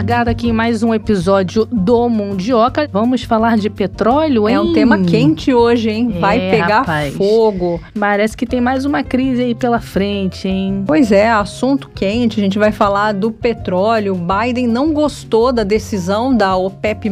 Largada aqui em mais um episódio do Mundioca, vamos falar de petróleo, hein? É um tema quente hoje, hein? Vai É, pegar rapaz. fogo. Parece que tem mais uma crise aí pela frente, hein? Pois é, assunto quente. A gente vai falar do petróleo. Biden não gostou da decisão da OPEP+,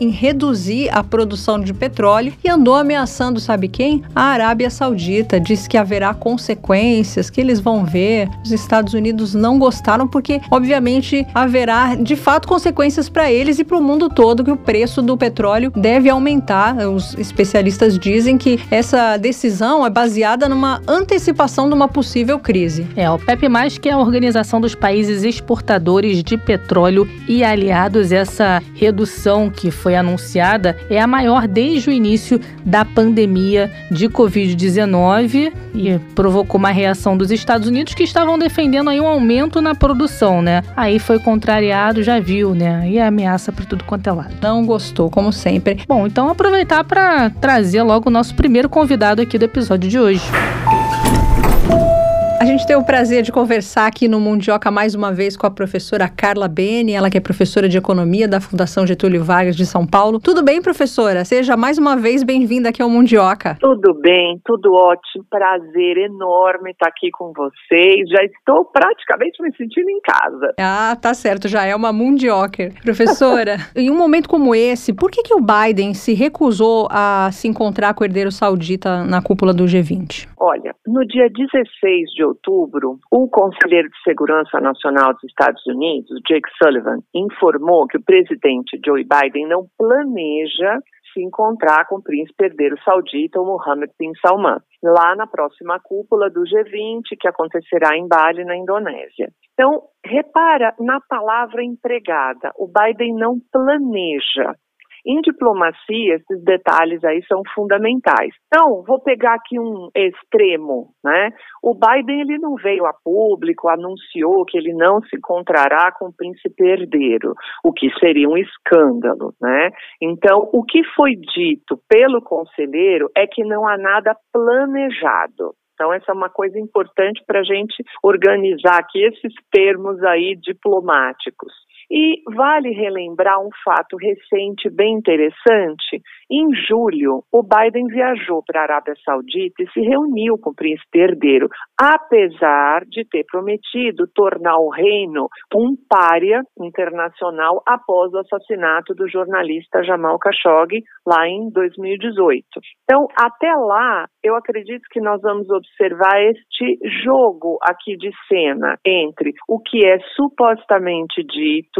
em reduzir a produção de petróleo e andou ameaçando, sabe quem? A Arábia Saudita. Disse que haverá consequências, que eles vão ver. Os Estados Unidos não gostaram porque, obviamente, haverá de fato consequências para eles e para o mundo todo que o preço do petróleo deve aumentar. Os especialistas dizem que essa decisão é baseada numa antecipação de uma possível crise. É, o PEP+, que é a Organização dos Países Exportadores de Petróleo e Aliados, essa redução que foi anunciada é a maior desde o início da pandemia de Covid-19 e provocou uma reação dos Estados Unidos que estavam defendendo aí um aumento na produção, né? Aí foi contrariado, já viu, né? E ameaça para tudo quanto é lado. Não gostou, como sempre. Bom, então aproveitar para trazer logo o nosso primeiro convidado aqui do episódio de hoje. A gente tem o prazer de conversar aqui no Mundioca mais uma vez com a professora Carla Beni, ela que é professora de Economia da Fundação Getúlio Vargas de São Paulo. Tudo bem, professora? Seja mais uma vez bem-vinda aqui ao Mundioca. Tudo bem, tudo ótimo, prazer enorme estar aqui com vocês. Já estou praticamente me sentindo em casa. Ah, tá certo, já é uma Mundioker. Professora, em um momento como esse, por que, que o Biden se recusou a se encontrar com o herdeiro saudita na cúpula do G20? Olha, no dia 16 de outubro, o conselheiro de Segurança Nacional dos Estados Unidos, Jake Sullivan, informou que o presidente Joe Biden não planeja se encontrar com o príncipe herdeiro saudita, Mohammed bin Salman, lá na próxima cúpula do G20, que acontecerá em Bali, na Indonésia. Então, repara na palavra empregada. O Biden não planeja. Em diplomacia, esses detalhes aí são fundamentais. Então, vou pegar aqui um extremo, né? O Biden ele não veio a público, anunciou que ele não se encontrará com o príncipe herdeiro, o que seria um escândalo, né? Então, o que foi dito pelo conselheiro é que não há nada planejado. Então, essa é uma coisa importante para a gente organizar aqui esses termos aí diplomáticos. E vale relembrar um fato recente bem interessante. Em julho, o Biden viajou para a Arábia Saudita e se reuniu com o príncipe herdeiro, apesar de ter prometido tornar o reino um pária internacional após o assassinato do jornalista Jamal Khashoggi lá em 2018. Então, até lá, eu acredito que nós vamos observar este jogo aqui de cena entre o que é supostamente dito,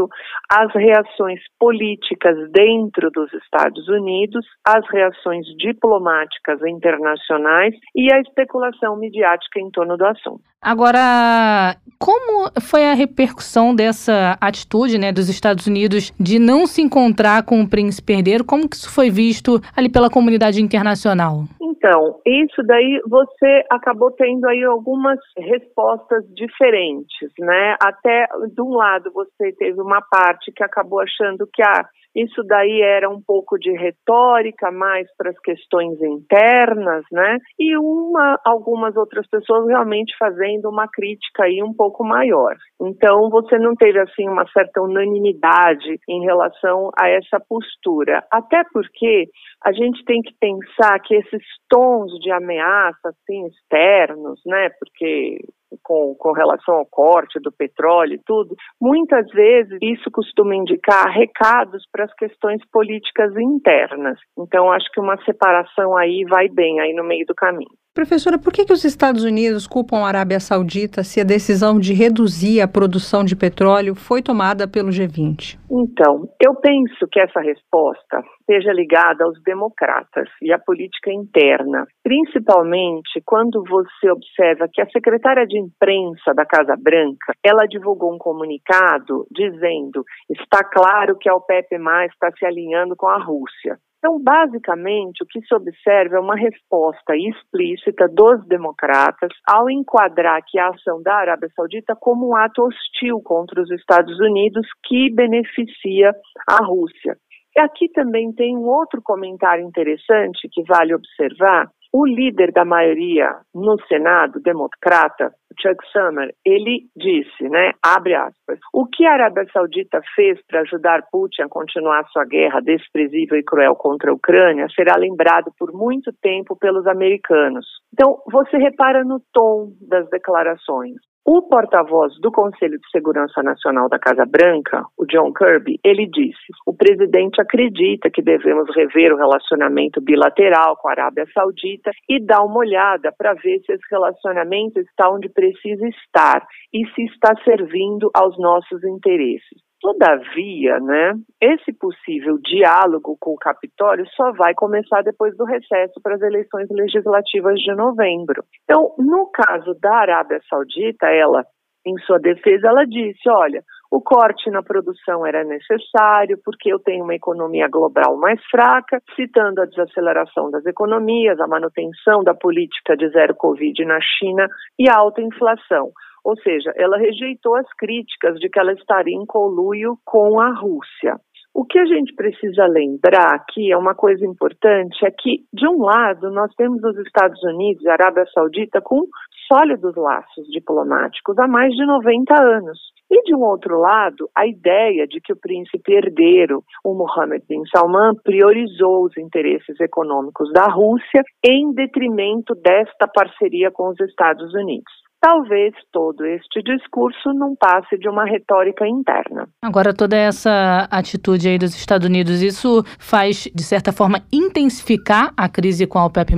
as reações políticas dentro dos Estados Unidos, as reações diplomáticas internacionais e a especulação midiática em torno do assunto. Agora, como foi a repercussão dessa atitude né, dos Estados Unidos de não se encontrar com o príncipe herdeiro? Como que isso foi visto ali pela comunidade internacional? Então, isso daí você acabou tendo aí algumas respostas diferentes, né? Até de um lado você teve uma parte que acabou achando que ah, isso daí era um pouco de retórica mais para as questões internas, né? E uma, algumas outras pessoas realmente fazendo uma crítica aí um pouco maior. Então você não teve assim uma certa unanimidade em relação a essa postura, até porque a gente tem que pensar que esses tons de ameaça assim externos, né? Porque com, com, relação ao corte do petróleo e tudo, muitas vezes isso costuma indicar recados para as questões políticas internas. Então, acho que uma separação aí vai bem, aí no meio do caminho. Professora, por que, que os Estados Unidos culpam a Arábia Saudita se a decisão de reduzir a produção de petróleo foi tomada pelo G20? Então, eu penso que essa resposta esteja ligada aos democratas e à política interna, principalmente quando você observa que a secretária de imprensa da Casa Branca, ela divulgou um comunicado dizendo: está claro que a OPEP+ está se alinhando com a Rússia. Então, basicamente, o que se observa é uma resposta explícita dos democratas ao enquadrar que a ação da Arábia Saudita como um ato hostil contra os Estados Unidos que beneficia a Rússia. Aqui também tem um outro comentário interessante que vale observar. O líder da maioria no Senado, democrata, Chuck Schumer, ele disse, né, abre aspas, o que a Arábia Saudita fez para ajudar Putin a continuar sua guerra desprezível e cruel contra a Ucrânia será lembrado por muito tempo pelos americanos. Então, você repara no tom das declarações. O porta-voz do Conselho de Segurança Nacional da Casa Branca, o John Kirby, ele disse: o presidente acredita que devemos rever o relacionamento bilateral com a Arábia Saudita e dar uma olhada para ver se esse relacionamento está onde precisa estar e se está servindo aos nossos interesses. Todavia, né, esse possível diálogo com o Capitólio só vai começar depois do recesso para as eleições legislativas de novembro. Então, no caso da Arábia Saudita, ela, em sua defesa, ela disse: olha, o corte na produção era necessário porque eu tenho uma economia global mais fraca, citando a desaceleração das economias, a manutenção da política de zero Covid na China e a alta inflação. Ou seja, ela rejeitou as críticas de que ela estaria em coluio com a Rússia. O que a gente precisa lembrar aqui é uma coisa importante, é que, de um lado, nós temos os Estados Unidos e a Arábia Saudita com sólidos laços diplomáticos há mais de 90 anos. E, de um outro lado, a ideia de que o príncipe herdeiro, o Mohammed bin Salman, priorizou os interesses econômicos da Rússia em detrimento desta parceria com os Estados Unidos talvez todo este discurso não passe de uma retórica interna. Agora, toda essa atitude aí dos Estados Unidos, isso faz, de certa forma, intensificar a crise com a OPEP+.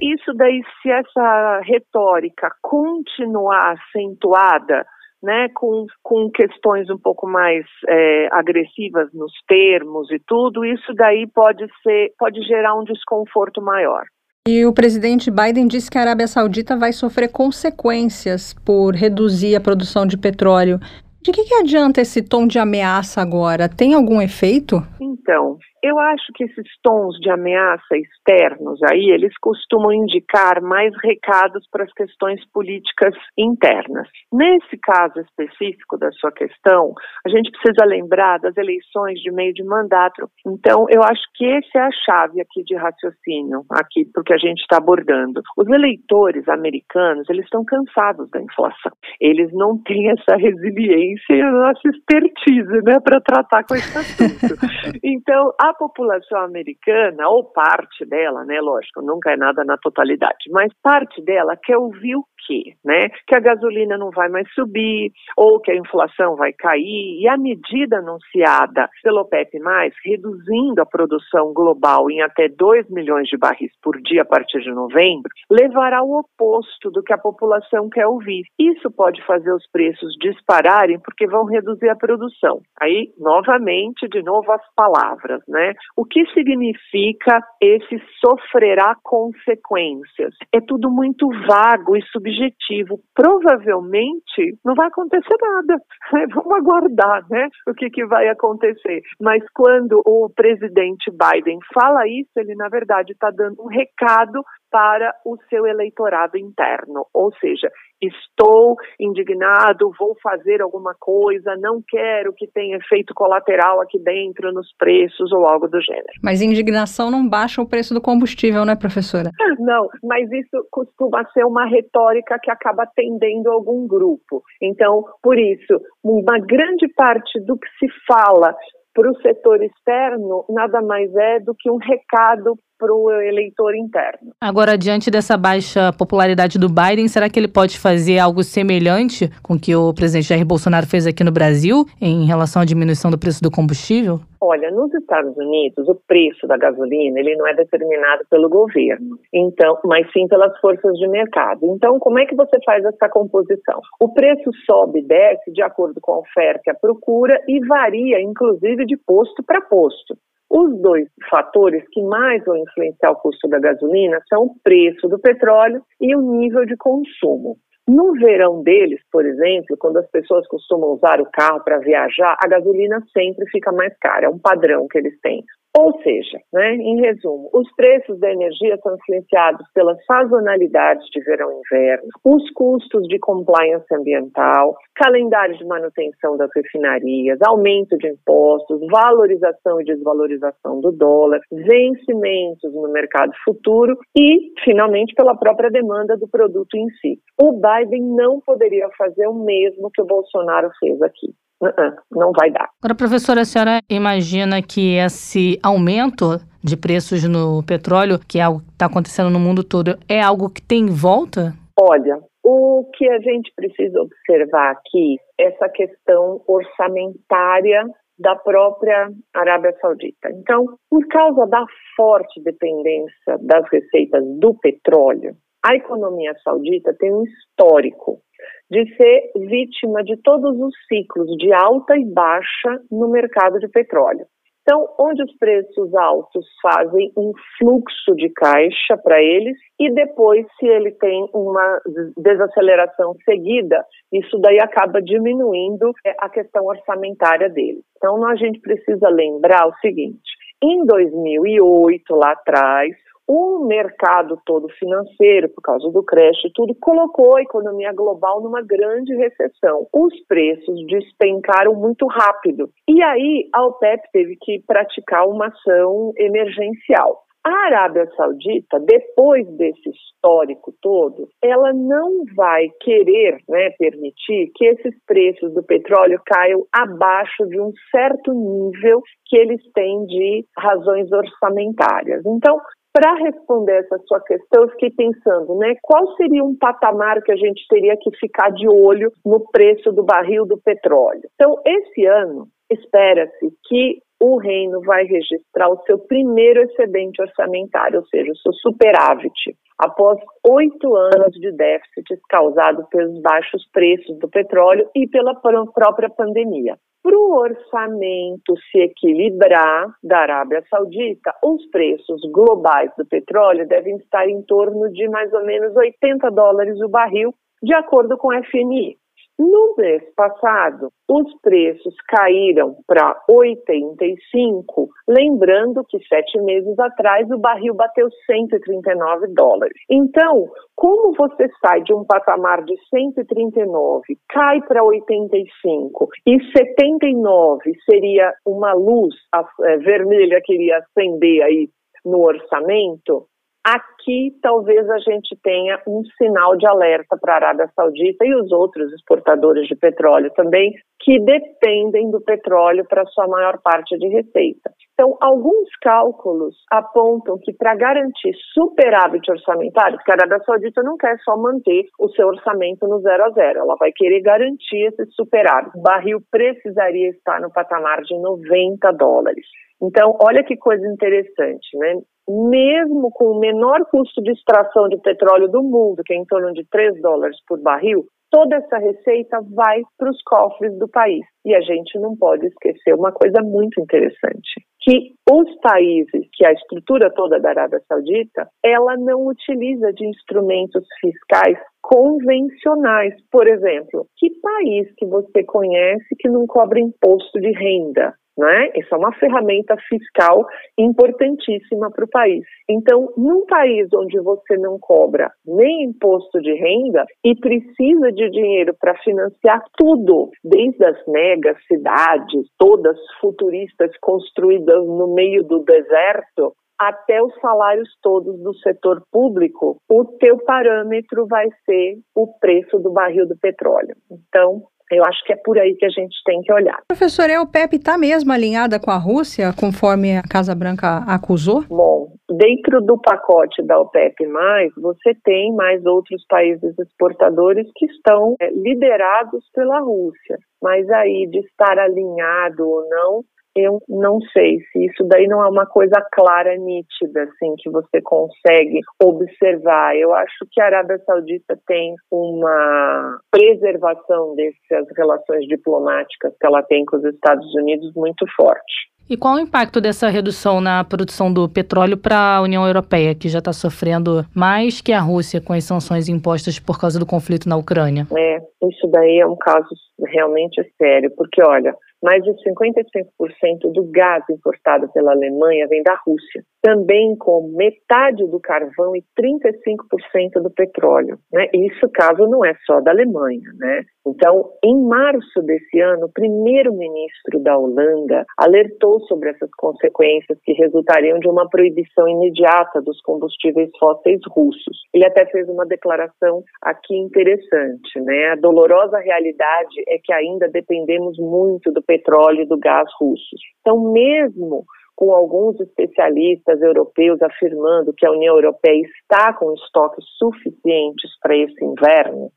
Isso daí, se essa retórica continuar acentuada, né, com, com questões um pouco mais é, agressivas nos termos e tudo, isso daí pode ser, pode gerar um desconforto maior. E o presidente Biden disse que a Arábia Saudita vai sofrer consequências por reduzir a produção de petróleo. De que, que adianta esse tom de ameaça agora? Tem algum efeito? Então, eu acho que esses tons de ameaça externos aí, eles costumam indicar mais recados para as questões políticas internas. Nesse caso específico da sua questão, a gente precisa lembrar das eleições de meio de mandato. Então, eu acho que essa é a chave aqui de raciocínio, aqui porque a gente está abordando. Os eleitores americanos, eles estão cansados da inflação. Eles não têm essa resiliência e a nossa expertise, né, para tratar com esse assunto. Então, a a população americana, ou parte dela, né, lógico, nunca é nada na totalidade, mas parte dela quer ouvir o quê? Né? Que a gasolina não vai mais subir, ou que a inflação vai cair, e a medida anunciada pelo OPEP+, reduzindo a produção global em até 2 milhões de barris por dia a partir de novembro, levará ao oposto do que a população quer ouvir. Isso pode fazer os preços dispararem porque vão reduzir a produção. Aí, novamente, de novo as palavras, né? O que significa esse sofrerá consequências? É tudo muito vago e subjetivo objetivo. Provavelmente não vai acontecer nada. Vamos aguardar, né? O que, que vai acontecer. Mas quando o presidente Biden fala isso, ele na verdade está dando um recado para o seu eleitorado interno. Ou seja, estou indignado, vou fazer alguma coisa, não quero que tenha efeito colateral aqui dentro nos preços ou algo do gênero. Mas indignação não baixa o preço do combustível, né, professora? Não, mas isso costuma ser uma retórica que acaba atendendo algum grupo. Então, por isso, uma grande parte do que se fala para o setor externo nada mais é do que um recado para o eleitor interno. Agora, diante dessa baixa popularidade do Biden, será que ele pode fazer algo semelhante com o que o presidente Jair Bolsonaro fez aqui no Brasil em relação à diminuição do preço do combustível? Olha, nos Estados Unidos, o preço da gasolina ele não é determinado pelo governo, então, mas sim pelas forças de mercado. Então, como é que você faz essa composição? O preço sobe e desce de acordo com a oferta e a procura e varia, inclusive, de posto para posto. Os dois fatores que mais vão influenciar o custo da gasolina são o preço do petróleo e o nível de consumo. No verão deles, por exemplo, quando as pessoas costumam usar o carro para viajar, a gasolina sempre fica mais cara, é um padrão que eles têm. Ou seja, né, em resumo, os preços da energia são influenciados pelas sazonalidades de verão e inverno, os custos de compliance ambiental, calendário de manutenção das refinarias, aumento de impostos, valorização e desvalorização do dólar, vencimentos no mercado futuro e, finalmente, pela própria demanda do produto em si. O Biden não poderia fazer o mesmo que o Bolsonaro fez aqui. Uh-uh, não vai dar. Agora, professora, a senhora imagina que esse aumento de preços no petróleo, que é algo que está acontecendo no mundo todo, é algo que tem volta? Olha, o que a gente precisa observar aqui é essa questão orçamentária da própria Arábia Saudita. Então, por causa da forte dependência das receitas do petróleo, a economia saudita tem um histórico de ser vítima de todos os ciclos de alta e baixa no mercado de petróleo. Então, onde os preços altos fazem um fluxo de caixa para eles e depois, se ele tem uma desaceleração seguida, isso daí acaba diminuindo é, a questão orçamentária dele. Então, a gente precisa lembrar o seguinte: em 2008, lá atrás, o mercado todo financeiro, por causa do crash e tudo, colocou a economia global numa grande recessão. Os preços despencaram muito rápido. E aí a OPEP teve que praticar uma ação emergencial. A Arábia Saudita, depois desse histórico todo, ela não vai querer né, permitir que esses preços do petróleo caiam abaixo de um certo nível que eles têm de razões orçamentárias. Então, para responder essa sua questão, eu fiquei pensando, né, qual seria um patamar que a gente teria que ficar de olho no preço do barril do petróleo? Então, esse ano, espera-se que o reino vai registrar o seu primeiro excedente orçamentário, ou seja, o seu superávit, após oito anos de déficits causados pelos baixos preços do petróleo e pela própria pandemia. Para o orçamento se equilibrar da Arábia Saudita, os preços globais do petróleo devem estar em torno de mais ou menos 80 dólares o barril, de acordo com a FMI. No mês passado, os preços caíram para 85, lembrando que sete meses atrás o barril bateu 139 dólares. Então, como você sai de um patamar de 139, cai para 85 e 79 seria uma luz é, vermelha que iria acender aí no orçamento, Aqui talvez a gente tenha um sinal de alerta para a Arábia Saudita e os outros exportadores de petróleo também, que dependem do petróleo para sua maior parte de receita. Então, alguns cálculos apontam que para garantir superávit orçamentário, porque a Arábia Saudita não quer só manter o seu orçamento no zero a zero, ela vai querer garantir esse superávit. O barril precisaria estar no patamar de 90 dólares. Então, olha que coisa interessante, né? mesmo com o menor custo de extração de petróleo do mundo, que é em torno de 3 dólares por barril, toda essa receita vai para os cofres do país. E a gente não pode esquecer uma coisa muito interessante, que os países, que a estrutura toda da Arábia Saudita, ela não utiliza de instrumentos fiscais convencionais. Por exemplo, que país que você conhece que não cobra imposto de renda? Né? Isso é uma ferramenta fiscal importantíssima para o país. Então, num país onde você não cobra nem imposto de renda e precisa de dinheiro para financiar tudo, desde as megas cidades, todas futuristas construídas no meio do deserto, até os salários todos do setor público, o teu parâmetro vai ser o preço do barril do petróleo. Então, eu acho que é por aí que a gente tem que olhar. Professor, a OPEP está mesmo alinhada com a Rússia, conforme a Casa Branca acusou? Bom, dentro do pacote da OPEP+, você tem mais outros países exportadores que estão é, liderados pela Rússia. Mas aí, de estar alinhado ou não, eu não sei se isso daí não é uma coisa clara, nítida, assim, que você consegue observar. Eu acho que a Arábia Saudita tem uma preservação dessas relações diplomáticas que ela tem com os Estados Unidos muito forte. E qual o impacto dessa redução na produção do petróleo para a União Europeia, que já está sofrendo mais que a Rússia com as sanções impostas por causa do conflito na Ucrânia? É, isso daí é um caso realmente sério, porque olha, mais de 55% do gás importado pela Alemanha vem da Rússia. Também com metade do carvão e 35% do petróleo. Né? Isso caso não é só da Alemanha. Né? Então, em março desse ano, o primeiro-ministro da Holanda alertou sobre essas consequências que resultariam de uma proibição imediata dos combustíveis fósseis russos. Ele até fez uma declaração aqui interessante, né? A dolorosa realidade é que ainda dependemos muito do petróleo e do gás russos. Então, mesmo com alguns especialistas europeus afirmando que a União Europeia está com estoques suficientes para esse inverno,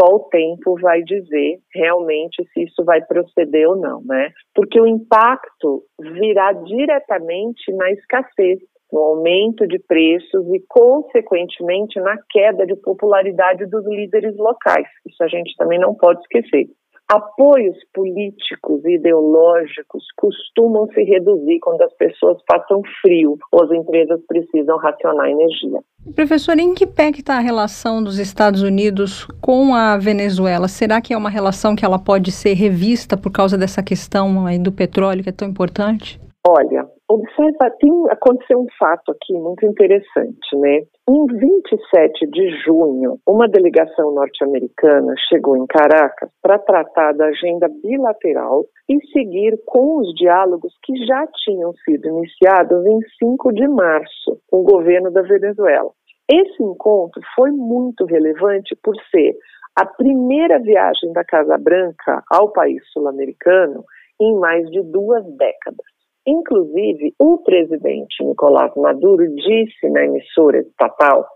só o tempo vai dizer realmente se isso vai proceder ou não, né? Porque o impacto virá diretamente na escassez, no aumento de preços e, consequentemente, na queda de popularidade dos líderes locais. Isso a gente também não pode esquecer. Apoios políticos e ideológicos costumam se reduzir quando as pessoas passam frio ou as empresas precisam racionar energia. Professor, em que pé está a relação dos Estados Unidos com a Venezuela? Será que é uma relação que ela pode ser revista por causa dessa questão aí do petróleo que é tão importante? Olha, observa, tem, aconteceu um fato aqui muito interessante, né? Em 27 de junho, uma delegação norte-americana chegou em Caracas para tratar da agenda bilateral e seguir com os diálogos que já tinham sido iniciados em 5 de março com o governo da Venezuela. Esse encontro foi muito relevante por ser a primeira viagem da Casa Branca ao país sul-americano em mais de duas décadas. Inclusive, o presidente Nicolás Maduro disse na emissora estatal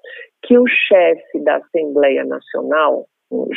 que o chefe da Assembleia Nacional,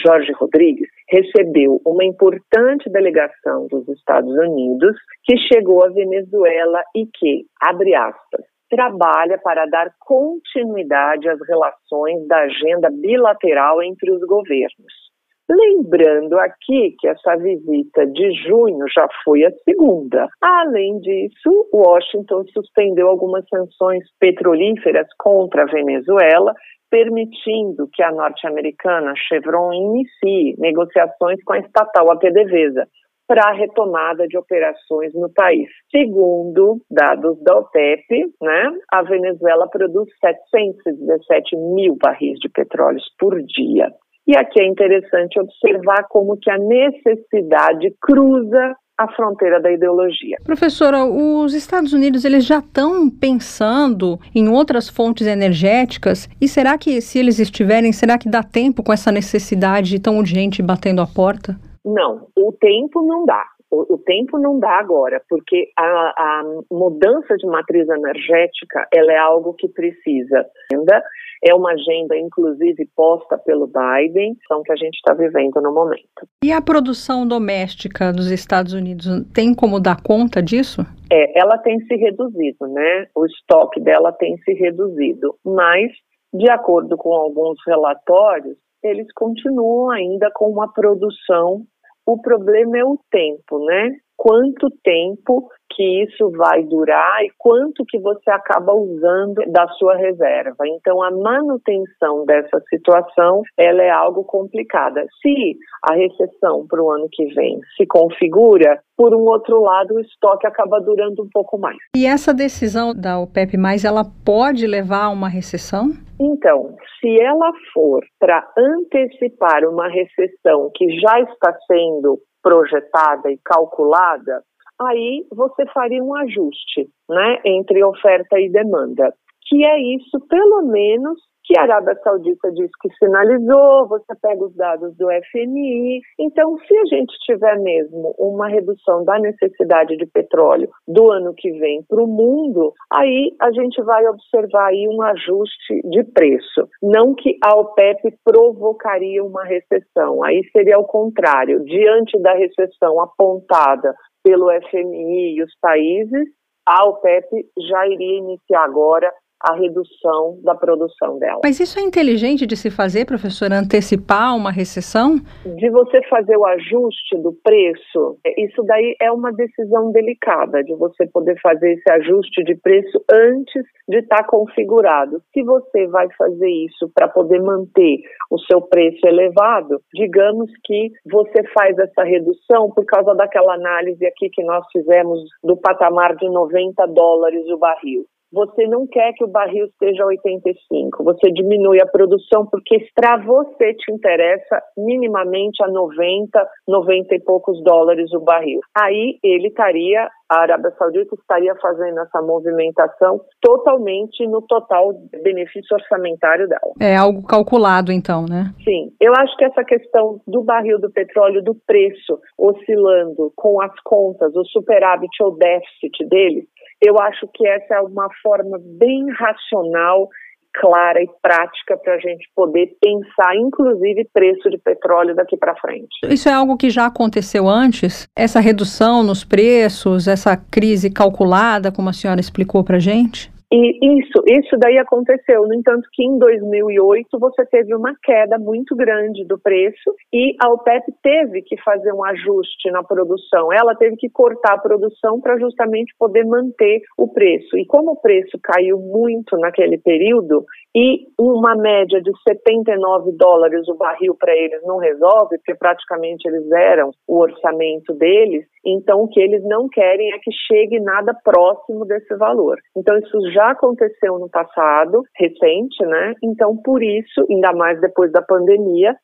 Jorge Rodrigues, recebeu uma importante delegação dos Estados Unidos que chegou à Venezuela e que, abre aspas, trabalha para dar continuidade às relações da agenda bilateral entre os governos. Lembrando aqui que essa visita de junho já foi a segunda. Além disso, Washington suspendeu algumas sanções petrolíferas contra a Venezuela, permitindo que a norte-americana Chevron inicie negociações com a estatal APDVSA para a retomada de operações no país. Segundo dados da OPEP, né, a Venezuela produz 717 mil barris de petróleo por dia. E aqui é interessante observar como que a necessidade cruza a fronteira da ideologia. Professora, os Estados Unidos eles já estão pensando em outras fontes energéticas e será que se eles estiverem, será que dá tempo com essa necessidade tão urgente batendo a porta? Não, o tempo não dá. O, o tempo não dá agora, porque a, a mudança de matriz energética ela é algo que precisa ainda é uma agenda, inclusive, posta pelo Biden, são que a gente está vivendo no momento. E a produção doméstica dos Estados Unidos tem como dar conta disso? É, ela tem se reduzido, né? O estoque dela tem se reduzido, mas, de acordo com alguns relatórios, eles continuam ainda com uma produção. O problema é o tempo, né? Quanto tempo que isso vai durar e quanto que você acaba usando da sua reserva. Então, a manutenção dessa situação, ela é algo complicada. Se a recessão para o ano que vem se configura, por um outro lado, o estoque acaba durando um pouco mais. E essa decisão da OPEP+, ela pode levar a uma recessão? Então, se ela for para antecipar uma recessão que já está sendo projetada e calculada, aí você faria um ajuste né, entre oferta e demanda. Que é isso, pelo menos, que a Arábia Saudita diz que sinalizou, você pega os dados do FMI. Então, se a gente tiver mesmo uma redução da necessidade de petróleo do ano que vem para o mundo, aí a gente vai observar aí um ajuste de preço. Não que a OPEP provocaria uma recessão, aí seria o contrário. Diante da recessão apontada pelo FMI e os países, a OPEP já iria iniciar agora a redução da produção dela. Mas isso é inteligente de se fazer, professora, antecipar uma recessão? De você fazer o ajuste do preço, isso daí é uma decisão delicada, de você poder fazer esse ajuste de preço antes de estar tá configurado. Se você vai fazer isso para poder manter o seu preço elevado, digamos que você faz essa redução por causa daquela análise aqui que nós fizemos do patamar de 90 dólares o barril você não quer que o barril esteja a 85, você diminui a produção porque para você te interessa minimamente a 90, 90 e poucos dólares o barril. Aí ele estaria, a Arábia Saudita estaria fazendo essa movimentação totalmente no total benefício orçamentário dela. É algo calculado então, né? Sim. Eu acho que essa questão do barril do petróleo, do preço oscilando com as contas, o superávit ou déficit dele, eu acho que essa é uma forma bem racional, clara e prática para a gente poder pensar, inclusive, preço de petróleo daqui para frente. Isso é algo que já aconteceu antes? Essa redução nos preços, essa crise calculada, como a senhora explicou para a gente? E isso, isso daí aconteceu. No entanto, que em 2008 você teve uma queda muito grande do preço e a OPEP teve que fazer um ajuste na produção. Ela teve que cortar a produção para justamente poder manter o preço. E como o preço caiu muito naquele período e uma média de 79 dólares o barril para eles não resolve, porque praticamente eles eram o orçamento deles, então o que eles não querem é que chegue nada próximo desse valor. Então isso já aconteceu no passado, recente, né? Então, por isso, ainda mais depois da pandemia,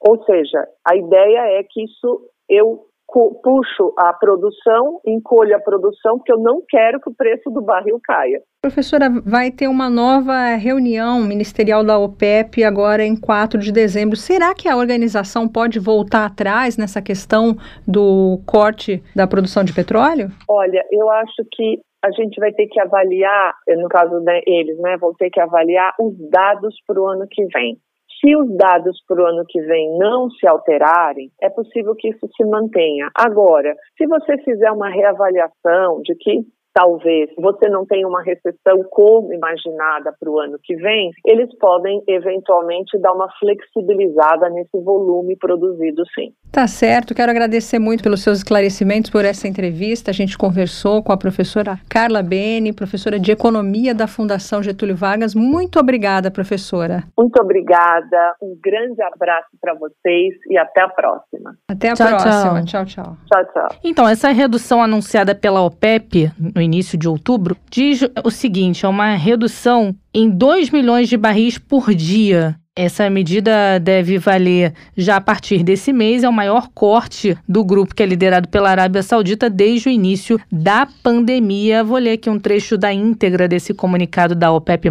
ou seja, a ideia é que isso eu puxo a produção, encolho a produção, porque eu não quero que o preço do barril caia. Professora, vai ter uma nova reunião ministerial da OPEP agora em 4 de dezembro. Será que a organização pode voltar atrás nessa questão do corte da produção de petróleo? Olha, eu acho que a gente vai ter que avaliar, no caso deles, né, vão ter que avaliar os dados para o ano que vem. Se os dados para o ano que vem não se alterarem, é possível que isso se mantenha. Agora, se você fizer uma reavaliação de que talvez você não tenha uma recessão como imaginada para o ano que vem, eles podem eventualmente dar uma flexibilizada nesse volume produzido, sim. Tá certo, quero agradecer muito pelos seus esclarecimentos, por essa entrevista. A gente conversou com a professora Carla Beni, professora de Economia da Fundação Getúlio Vargas. Muito obrigada, professora. Muito obrigada, um grande abraço para vocês e até a próxima. Até a tchau, próxima. Tchau. tchau, tchau. Tchau, tchau. Então, essa redução anunciada pela OPEP no início de outubro diz o seguinte: é uma redução em 2 milhões de barris por dia essa medida deve valer já a partir desse mês, é o maior corte do grupo que é liderado pela Arábia Saudita desde o início da pandemia. Vou ler aqui um trecho da íntegra desse comunicado da OPEP+,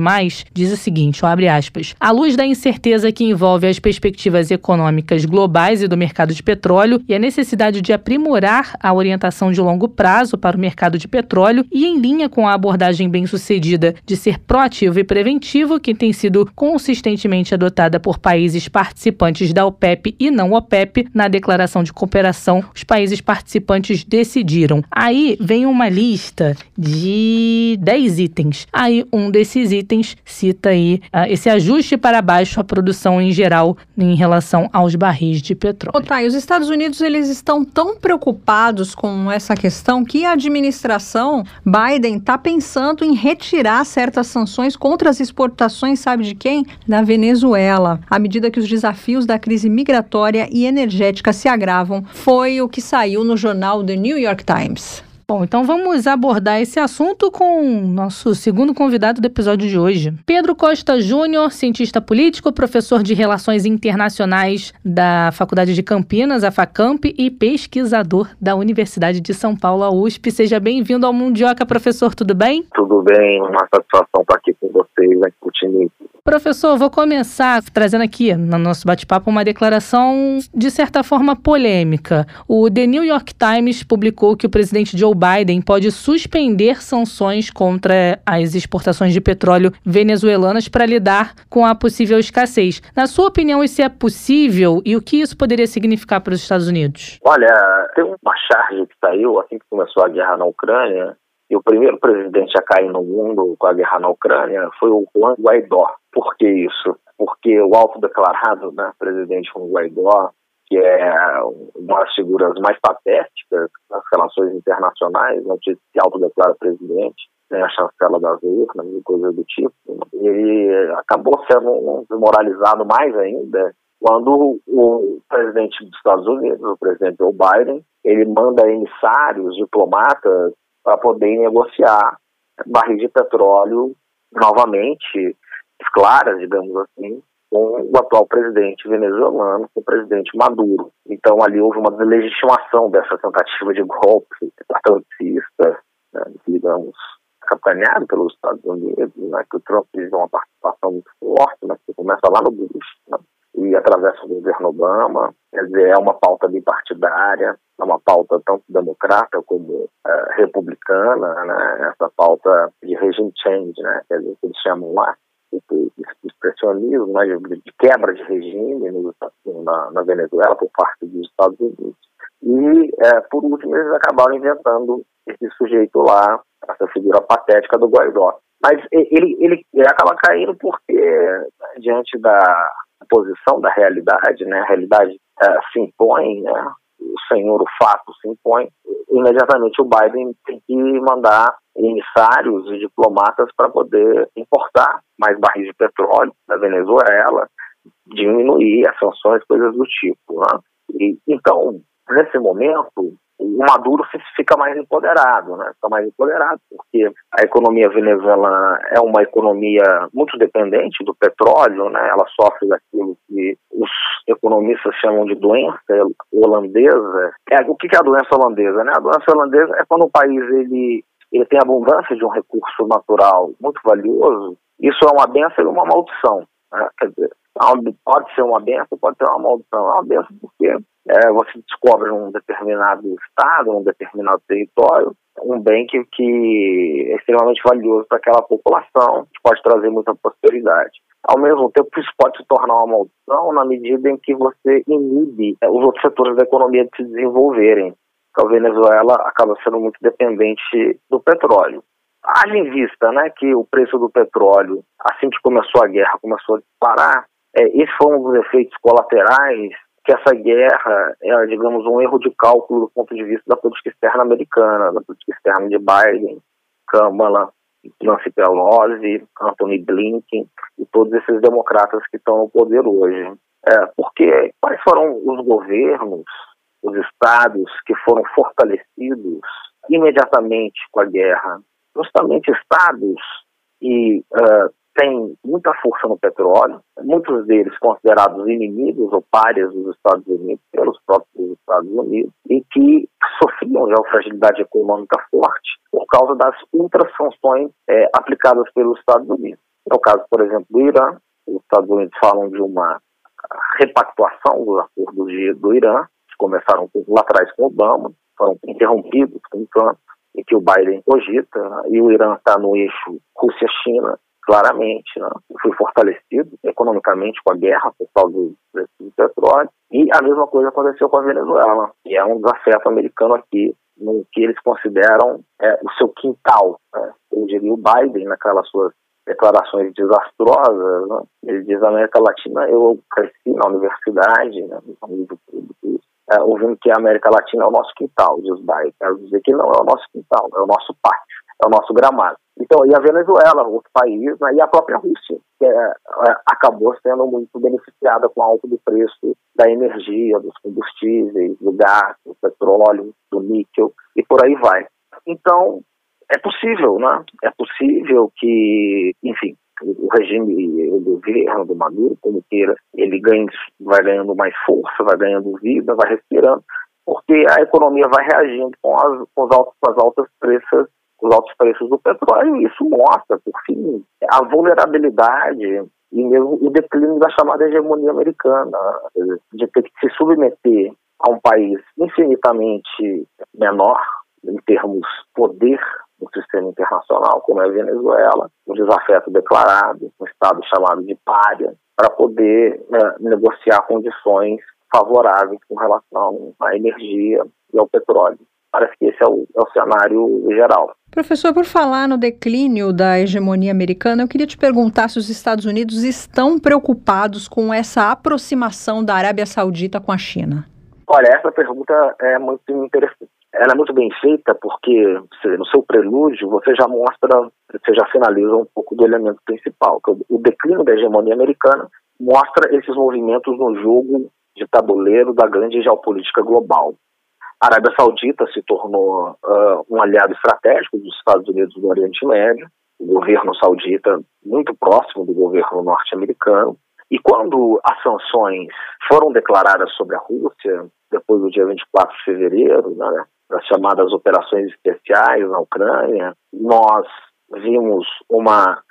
diz o seguinte, ó, abre aspas, à luz da incerteza que envolve as perspectivas econômicas globais e do mercado de petróleo e a necessidade de aprimorar a orientação de longo prazo para o mercado de petróleo e em linha com a abordagem bem-sucedida de ser proativo e preventivo que tem sido consistentemente adotada adotada por países participantes da OPEP e não OPEP, na declaração de cooperação, os países participantes decidiram. Aí vem uma lista de 10 itens. Aí um desses itens cita aí uh, esse ajuste para baixo à produção em geral em relação aos barris de petróleo. Otávio, os Estados Unidos eles estão tão preocupados com essa questão que a administração Biden está pensando em retirar certas sanções contra as exportações, sabe de quem? Da Venezuela ela, à medida que os desafios da crise migratória e energética se agravam, foi o que saiu no jornal The New York Times. Bom, então vamos abordar esse assunto com o nosso segundo convidado do episódio de hoje. Pedro Costa Júnior, cientista político, professor de Relações Internacionais da Faculdade de Campinas, a FACAMP, e pesquisador da Universidade de São Paulo, a USP. Seja bem-vindo ao Mundioca, professor, tudo bem? Tudo bem, uma satisfação estar aqui com vocês, né, discutindo. Professor, vou começar trazendo aqui no nosso bate-papo uma declaração de certa forma polêmica. O The New York Times publicou que o presidente Joe Biden pode suspender sanções contra as exportações de petróleo venezuelanas para lidar com a possível escassez. Na sua opinião, isso é possível e o que isso poderia significar para os Estados Unidos? Olha, tem uma charge que saiu assim que começou a guerra na Ucrânia E o primeiro presidente a cair no mundo com a guerra na Ucrânia foi o Juan Guaidó. Por que isso? Porque o autodeclarado né, presidente Juan Guaidó, que é uma das figuras mais patéticas nas relações internacionais, não se autodeclara presidente, tem a chancela das urnas e coisas do tipo, ele acabou sendo desmoralizado mais ainda quando o presidente dos Estados Unidos, o presidente Joe Biden, ele manda emissários, diplomatas, para poder negociar barris de petróleo novamente claras, digamos assim, com o atual presidente venezuelano, com o presidente Maduro. Então ali houve uma legitimação dessa tentativa de golpe patrocista, né, digamos, capitaneado pelos Estados Unidos, né, que o Trump teve uma participação muito forte, né, que começa lá no Bush, né, e atravessa o governo Obama, quer dizer, é uma pauta bipartidária, é uma pauta tanto democrata como é, republicana, né, essa pauta de regime change, né, quer dizer, que eles chamam lá, de expressionismo, né, de quebra de regime no, na, na, Venezuela por parte dos Estados Unidos. E, é, por último, eles acabaram inventando esse sujeito lá, essa figura patética do Guaidó. Mas ele, ele, ele acaba caindo porque, diante da posição da realidade, né, a realidade é, se impõe, né, o senhor, o fato se impõe, imediatamente o Biden tem que mandar emissários e diplomatas para poder importar mais barris de petróleo da Venezuela, diminuir as sanções, coisas do tipo. Né? E, então, nesse momento, o Maduro fica mais empoderado, né? Fica mais empoderado porque a economia venezuelana é uma economia muito dependente do petróleo, né? Ela sofre daquilo que os economistas chamam de doença holandesa. É, o que é a doença holandesa, né? A doença holandesa é quando o país ele ele tem abundância de um recurso natural muito valioso. Isso é uma benção e uma maldição. Né? Quer dizer, pode ser uma benção, pode ser uma maldição. É uma benção porque é, você descobre um determinado estado, um determinado território, um bem que, que é extremamente valioso para aquela população, que pode trazer muita prosperidade. Ao mesmo tempo, isso pode se tornar uma maldição na medida em que você inibe é, os outros setores da economia de se desenvolverem. Então, a Venezuela acaba sendo muito dependente do petróleo. Haja em vista né, que o preço do petróleo, assim que começou a guerra, começou a disparar, é, esse foi um dos efeitos colaterais que essa guerra é, digamos, um erro de cálculo do ponto de vista da política externa americana, da política externa de Biden, Kamala, Nancy Pelosi, Anthony Blinken e todos esses democratas que estão no poder hoje. É, porque quais foram os governos, os estados que foram fortalecidos imediatamente com a guerra? Justamente estados que uh, tem muita força no petróleo, muitos deles considerados inimigos ou párias dos Estados Unidos pelos próprios Estados Unidos, e que sofriam já uma fragilidade econômica forte por causa das ultra-sanções é, aplicadas pelos Estados Unidos. No caso, por exemplo, do Irã, os Estados Unidos falam de uma repactuação dos acordos de, do Irã, que começaram lá atrás com Obama, foram interrompidos com Trump, e que o Biden cogita, e o Irã está no eixo Rússia-China, claramente. Né? Foi fortalecido economicamente com a guerra por causa do preço do petróleo. E a mesma coisa aconteceu com a Venezuela, que é um desafeto americano aqui, no que eles consideram é, o seu quintal. Né? Eu diria o Biden, naquelas suas declarações desastrosas. Né? Ele diz: a América Latina, eu cresci na universidade, né, é, ouvindo que a América Latina é o nosso quintal, diz Biden. Quero dizer que não é o nosso quintal, é o nosso pátio, é o nosso gramado. Então, e a Venezuela, outro país, né, e a própria Rússia, que é, é, acabou sendo muito beneficiada com o alto do preço da energia, dos combustíveis, do gás, do petróleo, do níquel, e por aí vai. Então, é possível, né? É possível que, enfim, o regime, o governo do Maduro, como queira, ele ganhe, vai ganhando mais força, vai ganhando vida, vai respirando, porque a economia vai reagindo com as, com as, altas, com as altas preços os altos preços do petróleo, e isso mostra, por fim, a vulnerabilidade e mesmo o declínio da chamada hegemonia americana, de ter que se submeter a um país infinitamente menor em termos poder no sistema internacional, como é a Venezuela, um desafeto declarado, um Estado chamado de párea, para poder né, negociar condições favoráveis com relação à energia e ao petróleo. Parece que esse é o, é o cenário geral. Professor, por falar no declínio da hegemonia americana, eu queria te perguntar se os Estados Unidos estão preocupados com essa aproximação da Arábia Saudita com a China. Olha, essa pergunta é muito interessante. Ela é muito bem feita porque no seu prelúdio você já mostra, você já finaliza um pouco do elemento principal, que o declínio da hegemonia americana mostra esses movimentos no jogo de tabuleiro da grande geopolítica global. A Arábia Saudita se tornou uh, um aliado estratégico dos Estados Unidos no Oriente Médio, o governo saudita muito próximo do governo norte-americano. E quando as sanções foram declaradas sobre a Rússia, depois do dia 24 de fevereiro, né, das chamadas operações especiais na Ucrânia, nós vimos uma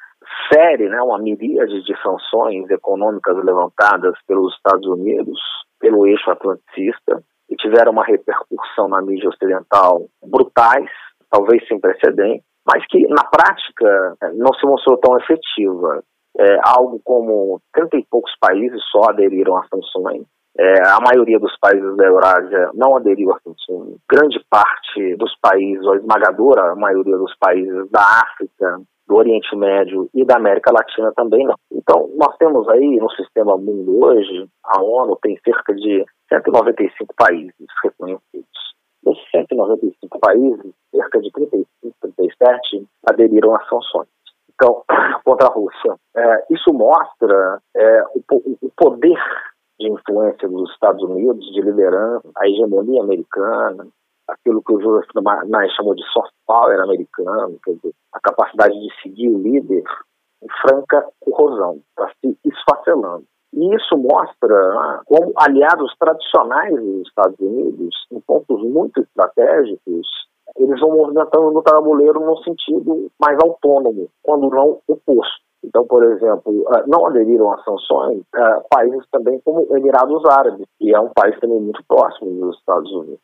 série, né, uma miríade de sanções econômicas levantadas pelos Estados Unidos, pelo eixo atlanticista, e tiveram uma repercussão na mídia ocidental brutais, talvez sem precedentes, mas que na prática eh, não se mostrou tão efetiva. É, algo como 30 e poucos países só aderiram às sanções. É, a maioria dos países da Eurásia não aderiu às sanções. Grande parte dos países, ou a esmagadora maioria dos países da África, do Oriente Médio e da América Latina também não. Então, nós temos aí no sistema mundo hoje, a ONU tem cerca de 195 países reconhecidos. Desses 195 países, cerca de 35, 37 aderiram às sanções. Então, contra a Rússia. É, isso mostra é, o, o poder de influência dos Estados Unidos, de liderança, a hegemonia americana, aquilo que o Joseph Nye chamou de soft power americano, quer dizer, a capacidade de seguir o líder em franca corrosão, está se esfacelando. E isso mostra ah, como aliados tradicionais dos Estados Unidos, em pontos muito estratégicos, eles vão movimentando no tabuleiro no sentido mais autônomo, quando não oposto. Então, por exemplo, ah, não aderiram às sanções ah, países também como Emirados Árabes, que é um país também muito próximo dos Estados Unidos.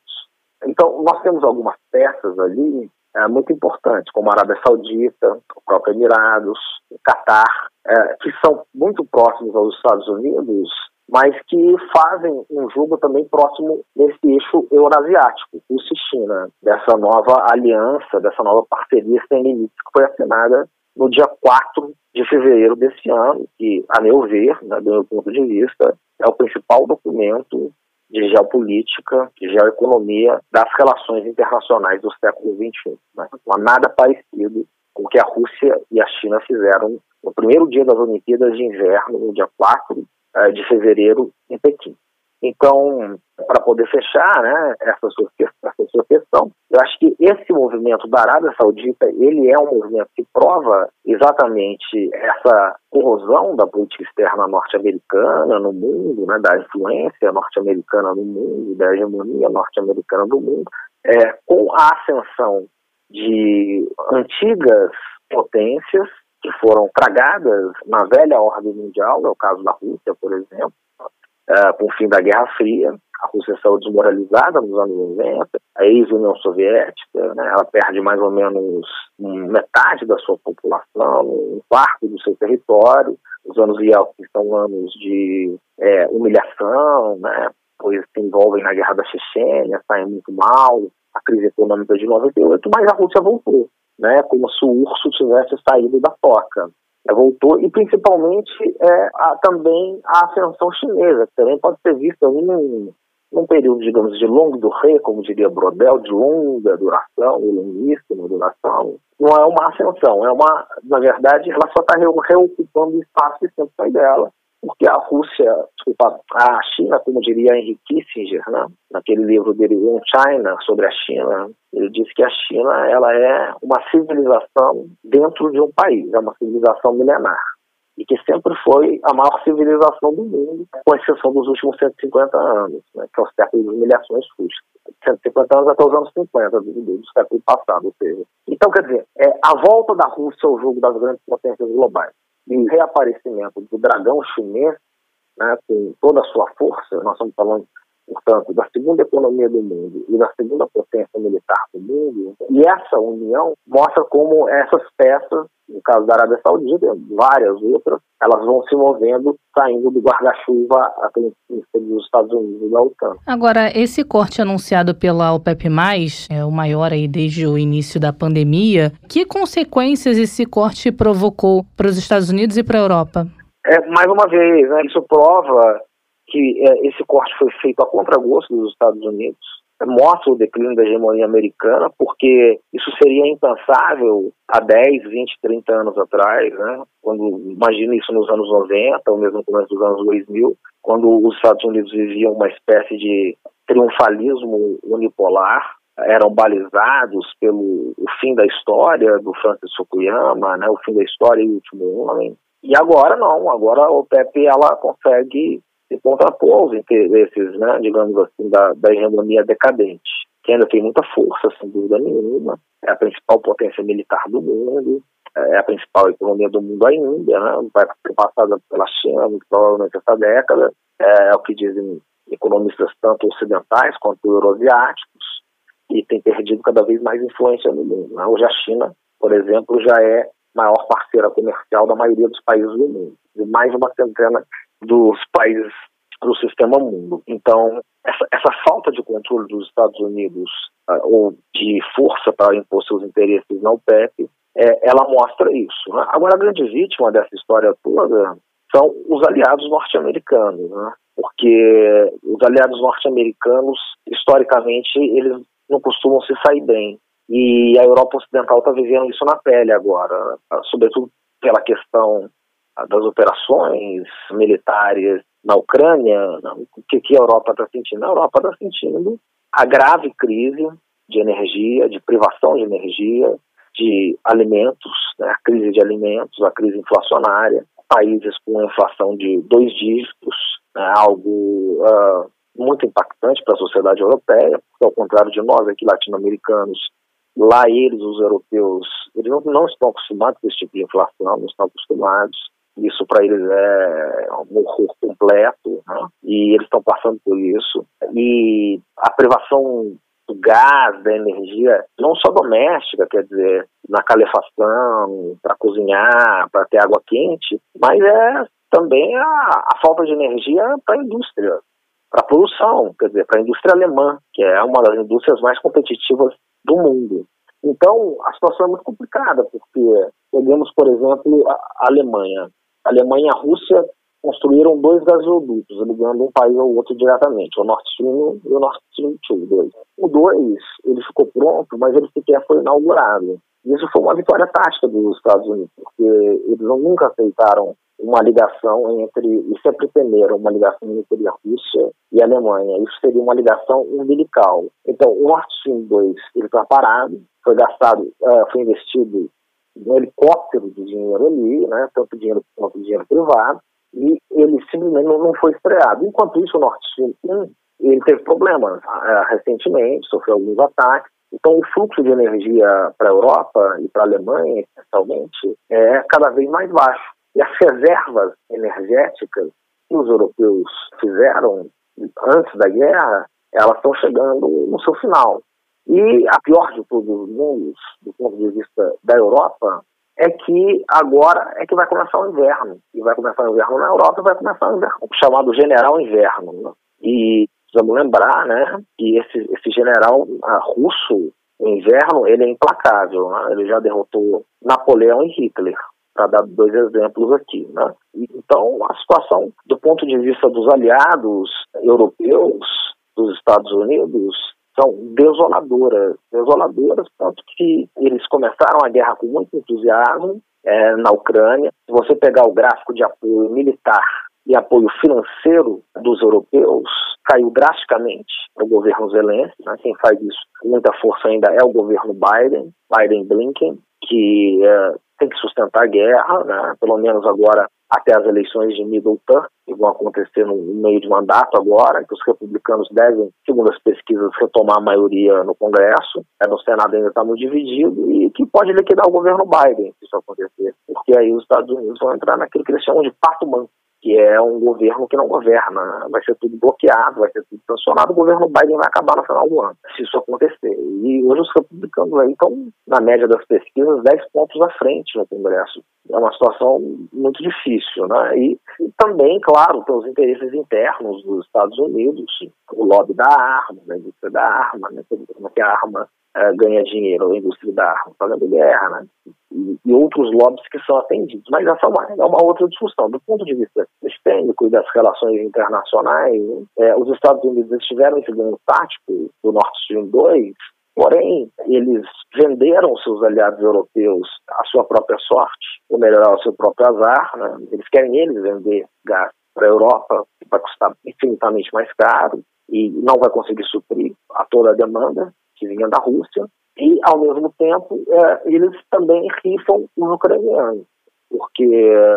Então, nós temos algumas peças ali é, muito importantes, como a Arábia Saudita, o próprio Emirados, o Catar, é, que são muito próximos aos Estados Unidos, mas que fazem um jogo também próximo desse eixo eurasiático, e China, dessa nova aliança, dessa nova parceria sem limites que foi assinada no dia 4 de fevereiro desse ano, que, a meu ver, né, do meu ponto de vista, é o principal documento de geopolítica, de geoeconomia das relações internacionais do século XXI. Né? Não há nada parecido com o que a Rússia e a China fizeram no primeiro dia das Olimpíadas de Inverno, no dia 4 eh, de fevereiro, em Pequim. Então, para poder fechar né, essa, sua, essa sua questão, eu acho que esse movimento da Arábia Saudita, ele é um movimento que prova exatamente essa corrosão da política externa norte-americana no mundo, né, da influência norte-americana no mundo, da hegemonia norte-americana no mundo, é, com a ascensão de antigas potências que foram tragadas na velha ordem mundial, é o caso da Rússia, por exemplo, com o fim da Guerra Fria. A Rússia saiu desmoralizada nos anos 90, a ex-União Soviética, né, ela perde mais ou menos metade da sua população, um quarto do seu território. Os anos Yeltsin são anos de é, humilhação, né, pois se envolvem na Guerra da Chechênia, saem muito mal, a crise econômica de 98, mas a Rússia voltou, né, como se o urso tivesse saído da toca. É, voltou, e principalmente é, a, também a ascensão chinesa, que também pode ser vista num, num período, digamos, de longo do rei, como diria Brodel, de longa duração, longuíssima duração, não é uma ascensão, é uma, na verdade, ela só está reocupando o espaço que sempre foi dela, porque a Rússia, desculpa, a China, como diria Henry Kissinger, né, naquele livro dele, On China, sobre a China, ele disse que a China ela é uma civilização dentro de um país, é uma civilização milenar, e que sempre foi a maior civilização do mundo, com exceção dos últimos 150 anos, né, que é o século humilhações fústicas. 150 anos até os anos 50 do, do século passado, ou seja. Então, quer dizer, é, a volta da Rússia ao jogo das grandes potências globais e reaparecimento do dragão chinês, né, com toda a sua força, nós estamos falando portanto, da segunda economia do mundo e da segunda potência militar do mundo, e essa união mostra como essas peças, no caso da Arábia Saudita e várias outras, elas vão se movendo, saindo do guarda-chuva dos Estados Unidos e da OTAN. Agora, esse corte anunciado pela OPEP+, é o maior aí desde o início da pandemia, que consequências esse corte provocou para os Estados Unidos e para a Europa? É, mais uma vez, né, isso prova que é, esse corte foi feito a contragosto dos Estados Unidos, mostra o declínio da hegemonia americana, porque isso seria impensável há 10, 20, 30 anos atrás, né? quando imagina isso nos anos 90, ou mesmo no começo dos anos 2000, quando os Estados Unidos viviam uma espécie de triunfalismo unipolar, eram balizados pelo o fim da história do Francis Fukuyama, né, o fim da história e o último homem. E agora não, agora a OPEP ela consegue se contrapor aos interesses, né, digamos assim, da, da hegemonia decadente, que ainda tem muita força, sem dúvida nenhuma, é a principal potência militar do mundo, é a principal economia do mundo ainda, né, vai ser passada pela China, provavelmente essa década, é, é o que dizem economistas tanto ocidentais quanto euroasiáticos, e tem perdido cada vez mais influência no mundo. Né? Hoje a China, por exemplo, já é maior parceira comercial da maioria dos países do mundo, de mais de uma centena dos países do sistema mundo. Então, essa, essa falta de controle dos Estados Unidos uh, ou de força para impor seus interesses na OPEP, é, ela mostra isso. Né? Agora, a grande vítima dessa história toda são os aliados norte-americanos, né? porque os aliados norte-americanos, historicamente, eles não costumam se sair bem. E a Europa Ocidental está vivendo isso na pele agora, sobretudo pela questão das operações militares na Ucrânia, o que, que a Europa está sentindo? A Europa está sentindo a grave crise de energia, de privação de energia, de alimentos, né, a crise de alimentos, a crise inflacionária, países com inflação de dois dígitos, né, algo uh, muito impactante para a sociedade europeia, porque ao contrário de nós aqui latino-americanos, lá eles, os europeus, eles não, não estão acostumados com esse tipo de inflação, não estão acostumados. Isso para eles é um horror completo, né? e eles estão passando por isso. E a privação do gás, da energia, não só doméstica, quer dizer, na calefação, para cozinhar, para ter água quente, mas é também a, a falta de energia para a indústria, para a produção, quer dizer, para a indústria alemã, que é uma das indústrias mais competitivas do mundo. Então, a situação é muito complicada, porque pegamos, por exemplo, a Alemanha. Alemanha e a Rússia construíram dois gasodutos, ligando um país ao outro diretamente, o Nord Stream e o Nord Stream 2. O 2, ele ficou pronto, mas ele sequer foi inaugurado. Isso foi uma vitória tática dos Estados Unidos, porque eles nunca aceitaram uma ligação entre, e sempre temeram uma ligação entre a Rússia e a Alemanha. Isso seria uma ligação umbilical. Então, o Nord Stream 2 ele está parado, foi gastado, uh, foi investido um helicóptero de dinheiro ali, né, tanto dinheiro quanto dinheiro privado, e ele simplesmente não, não foi estreado. Enquanto isso, o Nord Stream 1 ele teve problemas uh, recentemente, sofreu alguns ataques, então, o fluxo de energia para a Europa e para a Alemanha, especialmente, é cada vez mais baixo. E as reservas energéticas que os europeus fizeram antes da guerra, elas estão chegando no seu final. E a pior de todos os mundos, do ponto de vista da Europa, é que agora é que vai começar o inverno. E vai começar o inverno na Europa, vai começar o inverno, chamado general inverno. Né? E precisamos lembrar né, que esse, esse general russo, o inverno, ele é implacável. Né? Ele já derrotou Napoleão e Hitler, para dar dois exemplos aqui. Né? Então, a situação, do ponto de vista dos aliados europeus, dos Estados Unidos, são desoladoras, desoladoras, tanto que eles começaram a guerra com muito entusiasmo é, na Ucrânia. Se você pegar o gráfico de apoio militar e apoio financeiro dos europeus caiu drasticamente o governo Zelensky. Né? Quem faz isso com muita força ainda é o governo Biden, Biden-Blinken, que é, tem que sustentar a guerra, né? pelo menos agora até as eleições de middle que vão acontecer no meio de mandato agora, que os republicanos devem, segundo as pesquisas, retomar a maioria no Congresso, é, no Senado ainda está muito dividido, e que pode liquidar o governo Biden, se isso acontecer, porque aí os Estados Unidos vão entrar naquilo que eles chamam de pato manco, que é um governo que não governa, vai ser tudo bloqueado, vai ser tudo sancionado, o governo Biden vai acabar no final do ano, se isso acontecer. E hoje os republicanos aí estão, na média das pesquisas, 10 pontos à frente no Congresso. É uma situação muito difícil, né? E, e também, claro, tem os interesses internos dos Estados Unidos, o lobby da arma, da indústria da arma, né? Como que a arma é, ganha dinheiro, a indústria da arma, fazendo guerra, né? E, e, outros lobbies que são atendidos. Mas essa é uma, é uma outra discussão. Do ponto de vista sistêmico e das relações internacionais, é, os Estados Unidos tiveram esse ganho tático do Nord Stream 2, porém, eles venderam seus aliados europeus a sua própria sorte, ou melhorar o seu próprio azar. Né? Eles querem eles vender gás para a Europa, que vai custar infinitamente mais caro e não vai conseguir suprir a toda a demanda que vinha da Rússia, e, ao mesmo tempo, é, eles também rifam os ucranianos, porque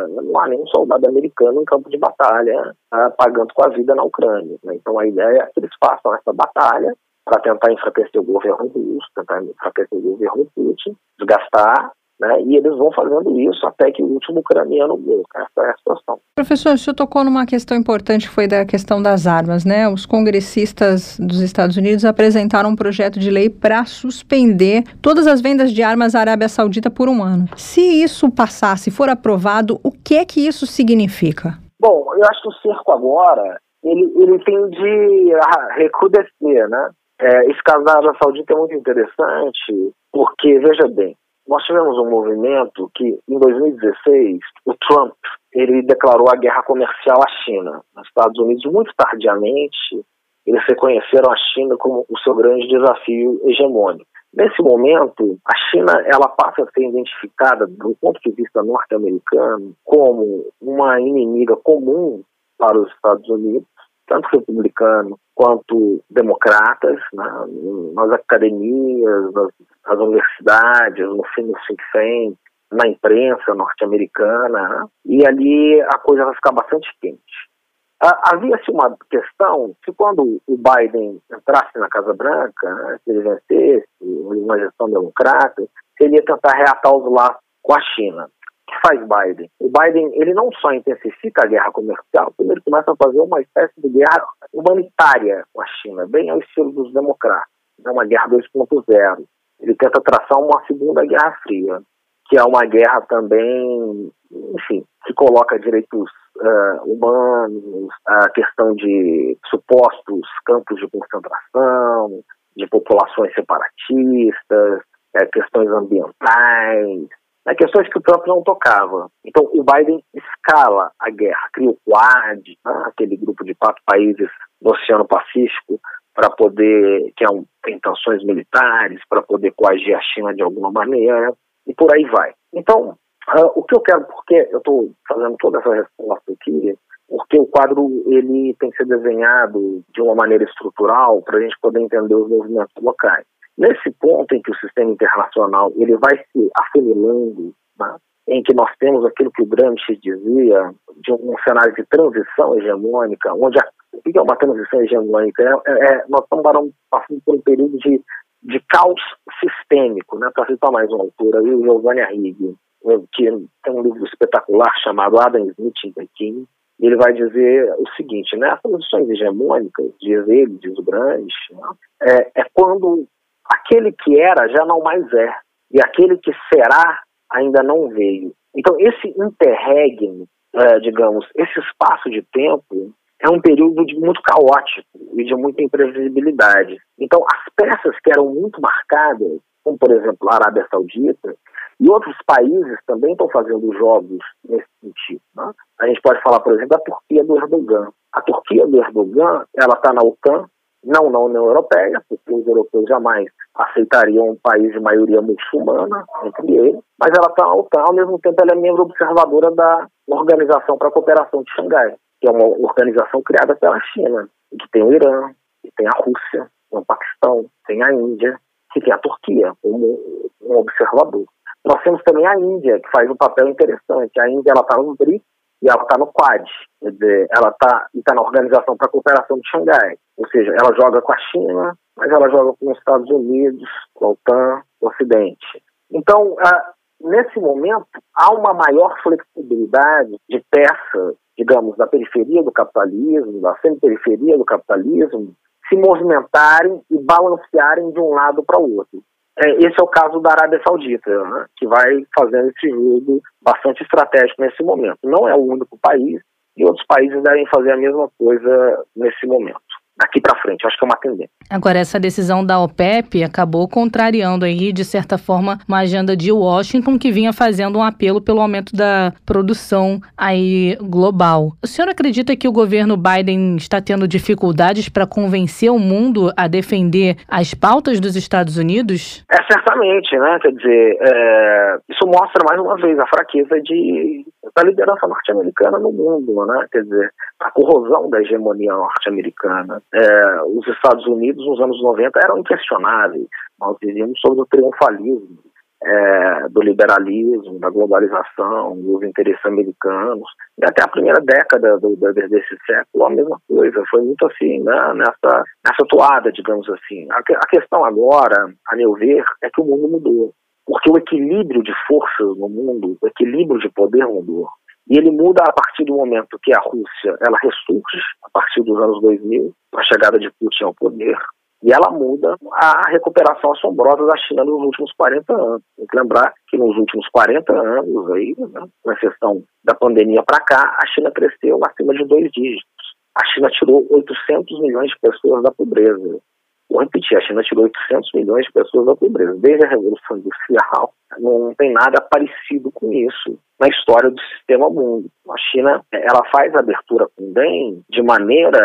não há nenhum soldado americano em campo de batalha é, pagando com a vida na Ucrânia. Né? Então, a ideia é que eles façam essa batalha para tentar enfraquecer o governo russo, tentar enfraquecer o governo Putin, desgastar né? E eles vão fazendo isso até que o último ucraniano morra. Essa é a situação. Professor, o senhor tocou numa questão importante, que foi da questão das armas, né? Os congressistas dos Estados Unidos apresentaram um projeto de lei para suspender todas as vendas de armas à Arábia Saudita por um ano. Se isso passar, se for aprovado, o que é que isso significa? Bom, eu acho que o cerco agora, ele, ele tem de recrudescer, né? É, esse caso da Arábia Saudita é muito interessante, porque, veja bem, nós tivemos um movimento que, em 2016, o Trump ele declarou a guerra comercial à China. Nos Estados Unidos, muito tardiamente, eles reconheceram a China como o seu grande desafio hegemônico. Nesse momento, a China ela passa a ser identificada, do ponto de vista norte-americano, como uma inimiga comum para os Estados Unidos, tanto republicano quanto democratas, né, nas academias, nas, nas universidades, no think tank, na imprensa norte-americana, né, e ali a coisa vai ficar bastante quente. Havia-se uma questão que quando o Biden entrasse na Casa Branca, né, se ele vencesse, uma gestão democrata, ele ia tentar reatar os laços com a China faz Biden? O Biden ele não só intensifica a guerra comercial, ele começa a fazer uma espécie de guerra humanitária com a China, bem ao estilo dos democratas. É uma guerra 2.0. Ele tenta traçar uma segunda guerra fria, que é uma guerra também, enfim, que coloca direitos uh, humanos, a questão de supostos campos de concentração, de populações separatistas, é, questões ambientais, né, questões que o Trump não tocava. Então, o Biden escala a guerra, cria o Quad, né, aquele grupo de quatro países do Oceano Pacífico, para poder, que é um, tem tensões militares, para poder coagir a China de alguma maneira, e por aí vai. Então, uh, o que eu quero, porque eu estou fazendo toda essa resposta aqui, porque o quadro ele tem que ser desenhado de uma maneira estrutural para a gente poder entender os movimentos locais. Nesse ponto em que o sistema internacional ele vai se afunilando, né, em que nós temos aquilo que o Gramsci dizia, de um cenário de transição hegemônica, onde a, o que é uma transição hegemônica? É, é, é nós estamos passando por um período de, de caos sistêmico, né, para citar mais uma autora, o Giovanni Arrighi, que tem um livro espetacular chamado Adam Smith em Pequim, ele vai dizer o seguinte, né, as transições hegemônicas, diz ele, diz o Gramsci, né, é, é quando aquele que era já não mais é, e aquele que será ainda não veio. Então, esse interregno, é, digamos, esse espaço de tempo é um período de muito caótico e de muita imprevisibilidade. Então, as peças que eram muito marcadas, como por exemplo a Arábia Saudita, e outros países também estão fazendo jogos nesse sentido. Né? A gente pode falar, por exemplo, da Turquia do Erdogan. A Turquia do Erdogan, ela está na OTAN, não na União Europeia, porque os europeus jamais aceitariam um país de maioria muçulmana entre eles, mas ela está na OTAN, ao mesmo tempo ela é membro observadora da Organização para a Cooperação de Xangai, que é uma organização criada pela China, que tem o Irã, que tem a Rússia, tem o Paquistão, tem a Índia, que tem a Turquia como um observador. Nós temos também a Índia, que faz um papel interessante. A Índia está no BRICS, e ela está no Quad, quer dizer, ela está tá na Organização para a Cooperação de Xangai, ou seja, ela joga com a China, mas ela joga com os Estados Unidos, com a OTAN, o Ocidente. Então, nesse momento, há uma maior flexibilidade de peças digamos, da periferia do capitalismo, da semi-periferia do capitalismo, se movimentarem e balancearem de um lado para o outro. É, esse é o caso da Arábia Saudita, né, que vai fazendo esse jogo bastante estratégico nesse momento. Não é o único país, e outros países devem fazer a mesma coisa nesse momento daqui para frente. Acho que é uma tendência. Agora, essa decisão da OPEP acabou contrariando aí, de certa forma, uma agenda de Washington que vinha fazendo um apelo pelo aumento da produção aí global. O senhor acredita que o governo Biden está tendo dificuldades para convencer o mundo a defender as pautas dos Estados Unidos? É, certamente, né? Quer dizer, é... isso mostra mais uma vez a fraqueza de... da liderança norte-americana no mundo, né? Quer dizer, a corrosão da hegemonia norte-americana. É, os Estados Unidos, nos anos 90, eram inquestionáveis. Nós vivíamos sobre o triunfalismo é, do liberalismo, da globalização, dos interesses americanos. E até a primeira década do, do, desse século, a mesma coisa. Foi muito assim, né, nessa, nessa toada, digamos assim. A, a questão agora, a meu ver, é que o mundo mudou. Porque o equilíbrio de forças no mundo, o equilíbrio de poder mudou. E ele muda a partir do momento que a Rússia ela ressurge, a partir dos anos 2000, com a chegada de Putin ao poder, e ela muda a recuperação assombrosa da China nos últimos 40 anos. Tem que lembrar que nos últimos 40 anos, aí, né, com exceção da pandemia para cá, a China cresceu acima de dois dígitos. A China tirou 800 milhões de pessoas da pobreza. Vou repetir, a China tirou 800 milhões de pessoas da pobreza. Desde a Revolução Industrial, não tem nada parecido com isso na história do sistema mundo. A China, ela faz a abertura com bem de maneira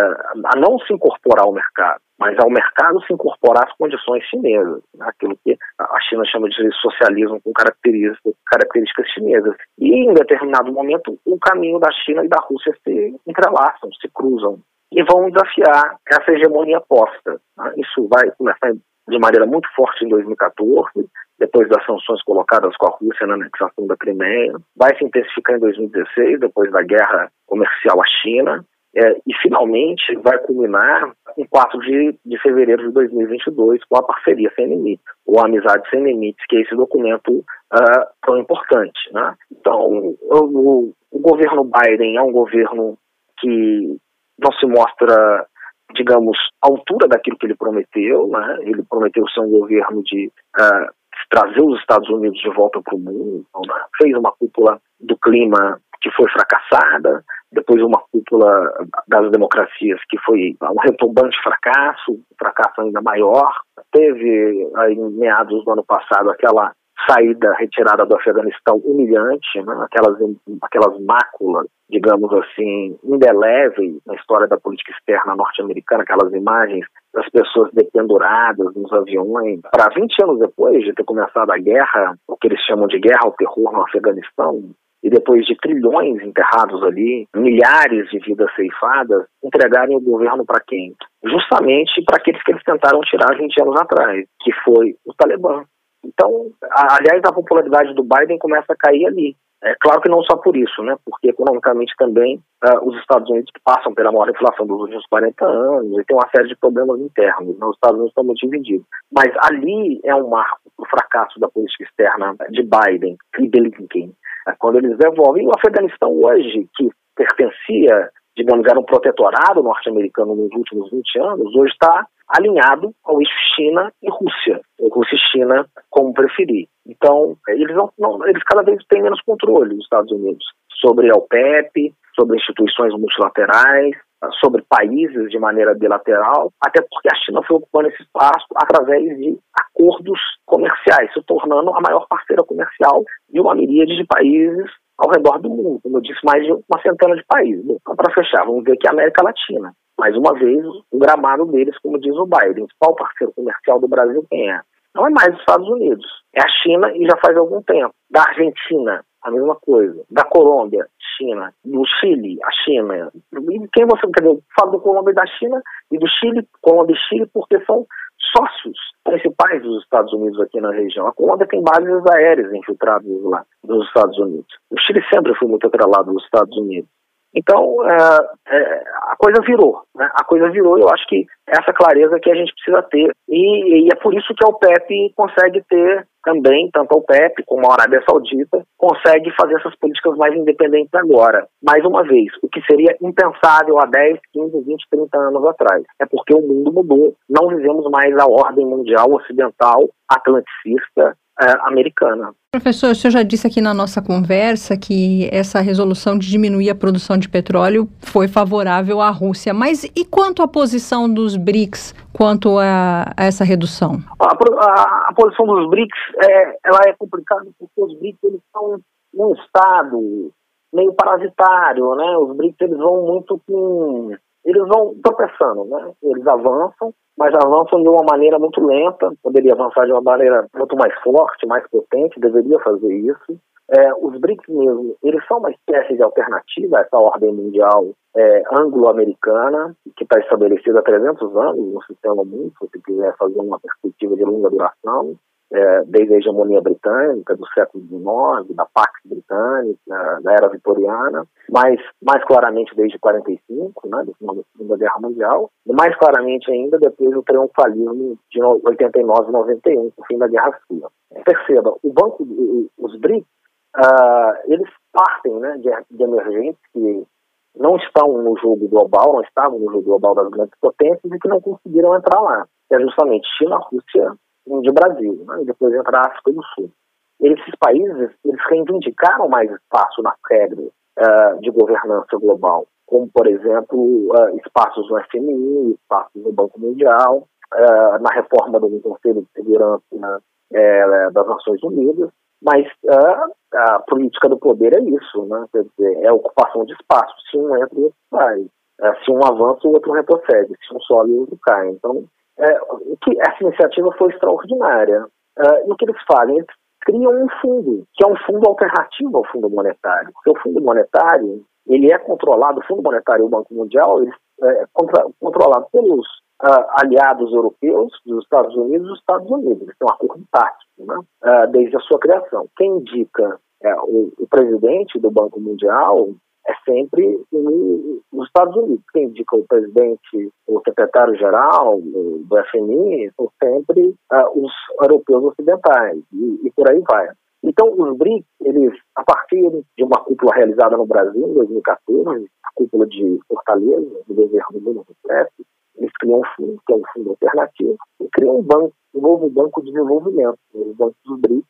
a não se incorporar ao mercado, mas ao mercado se incorporar às condições chinesas, né? aquilo que a China chama de socialismo com características, características chinesas. E em determinado momento, o caminho da China e da Rússia se entrelaçam, se cruzam e vão desafiar essa hegemonia posta. Né? Isso vai começar de maneira muito forte em 2014, depois das sanções colocadas com a Rússia na anexação da Crimeia, vai se intensificar em 2016, depois da guerra comercial à China, é, e finalmente vai culminar em 4 de, de fevereiro de 2022 com a parceria sem limites, ou a amizade sem limites, que é esse documento uh, tão importante. Né? Então, o, o governo Biden é um governo que não se mostra, digamos, à altura daquilo que ele prometeu. Né? Ele prometeu ser um governo de uh, trazer os Estados Unidos de volta para o mundo. Né? Fez uma cúpula do clima que foi fracassada, depois uma cúpula das democracias que foi um retumbante fracasso, um fracasso ainda maior. Teve, aí, em meados do ano passado, aquela saída retirada do Afeganistão humilhante, né? aquelas, aquelas máculas, digamos assim, indeléveis na história da política externa norte-americana, aquelas imagens das pessoas dependuradas nos aviões. Para 20 anos depois de ter começado a guerra, o que eles chamam de guerra ao terror no Afeganistão, e depois de trilhões enterrados ali, milhares de vidas ceifadas, entregarem o governo para quem? Justamente para aqueles que eles tentaram tirar 20 anos atrás, que foi o Talibã. Então, aliás, a popularidade do Biden começa a cair ali. É claro que não só por isso, né? Porque economicamente também uh, os Estados Unidos passam pela maior inflação dos últimos 40 anos e tem uma série de problemas internos. Né? Os Estados Unidos estão muito divididos. Mas ali é um marco o fracasso da política externa de Biden e Blinken. É, quando eles devolvem o Afeganistão hoje, que pertencia, digamos, era um protetorado norte-americano nos últimos 20 anos, hoje está alinhado ao eixo China e Rússia, ou Rússia e China, como preferir. Então, eles, não, não, eles cada vez têm menos controle, os Estados Unidos, sobre a OPEP, sobre instituições multilaterais, sobre países de maneira bilateral, até porque a China foi ocupando esse espaço através de acordos comerciais, se tornando a maior parceira comercial de uma miríade de países ao redor do mundo. Como eu disse, mais de uma centena de países. Então, para fechar, vamos ver aqui a América Latina mais uma vez, o gramado deles, como diz o Biden. O principal parceiro comercial do Brasil quem é? Não é mais os Estados Unidos, é a China e já faz algum tempo. Da Argentina, a mesma coisa. Da Colômbia, China. Do Chile, a China. E quem você quer dizer? Fala do Colômbia e da China e do Chile, Colômbia e Chile, porque são sócios principais dos Estados Unidos aqui na região. A Colômbia tem bases aéreas infiltradas lá nos Estados Unidos. O Chile sempre foi muito atrelado aos Estados Unidos. Então, é, é, a coisa virou, né? A coisa virou, eu acho que essa clareza que a gente precisa ter. E, e, é por isso que a OPEP consegue ter também, tanto a OPEP como a Arábia Saudita, consegue fazer essas políticas mais independentes agora. Mais uma vez, o que seria impensável há 10, 15, 20, 30 anos atrás. É porque o mundo mudou. Não vivemos mais a ordem mundial ocidental, atlanticista, americana. Professor, o senhor já disse aqui na nossa conversa que essa resolução de diminuir a produção de petróleo foi favorável à Rússia. Mas e quanto à posição dos BRICS quanto a, a essa redução? A, a, a, posição dos BRICS é, ela é complicada porque os BRICS eles são um estado meio parasitário, né? Os BRICS eles vão muito com eles vão tropeçando, né? Eles avançam, mas avançam de uma maneira muito lenta, poderia avançar de uma maneira muito mais forte, mais potente, deveria fazer isso. É, os BRICS mesmo, eles são uma espécie de alternativa a essa ordem mundial é, anglo-americana, que está estabelecida há 300 anos no sistema mundo, se quiser fazer uma perspectiva de longa duração é, desde a hegemonia britânica, do século XIX, da Pax Britânica, da era vitoriana, mas mais claramente desde 45, né, do final da Segunda Guerra Mundial, e mais claramente ainda depois do triunfalismo de 89 91, o fim da Guerra Fria. Perceba, o banco, os BRICS, uh, eles partem né, de, de emergentes que não estão no jogo global, não estavam no jogo global das grandes potências e que não conseguiram entrar lá. É justamente China, Rússia, de Brasil, né, e depois entrar a África do Sul. Esses países eles reivindicaram mais espaço nas regras uh, de governança global, como, por exemplo, uh, espaços no FMI, espaços no Banco Mundial, uh, na reforma do Conselho de Segurança né, das Nações Unidas, mas a política do poder é isso, né? quer dizer, é a ocupação de espaço. Se um entra, o outro sai. se um avança, o outro retrocede. Se um sobe, o outro cai. Então, é, que essa iniciativa foi extraordinária. É, e o que eles fazem? Eles criam um fundo, que é um fundo alternativo ao Fundo Monetário. Porque o Fundo Monetário, ele é controlado, o Fundo Monetário e o Banco Mundial, ele é contra, controlado pelos uh, aliados europeus, dos Estados Unidos dos Estados Unidos. Eles têm um acordo tático, né? Uh, desde a sua criação. Quem indica é, o, o, presidente do Banco Mundial é sempre nos Estados Unidos. Quem indica o presidente, o secretário-geral do FMI são sempre uh, os europeus ocidentais e, e, por aí vai. Então, os BRICS, eles, a partir de uma cúpula realizada no Brasil em 2014, a cúpula de Fortaleza, do governo do Rousseff, eles criam um fundo, que é um fundo alternativo, e criam um banco, um novo banco de desenvolvimento, o Banco dos BRICS,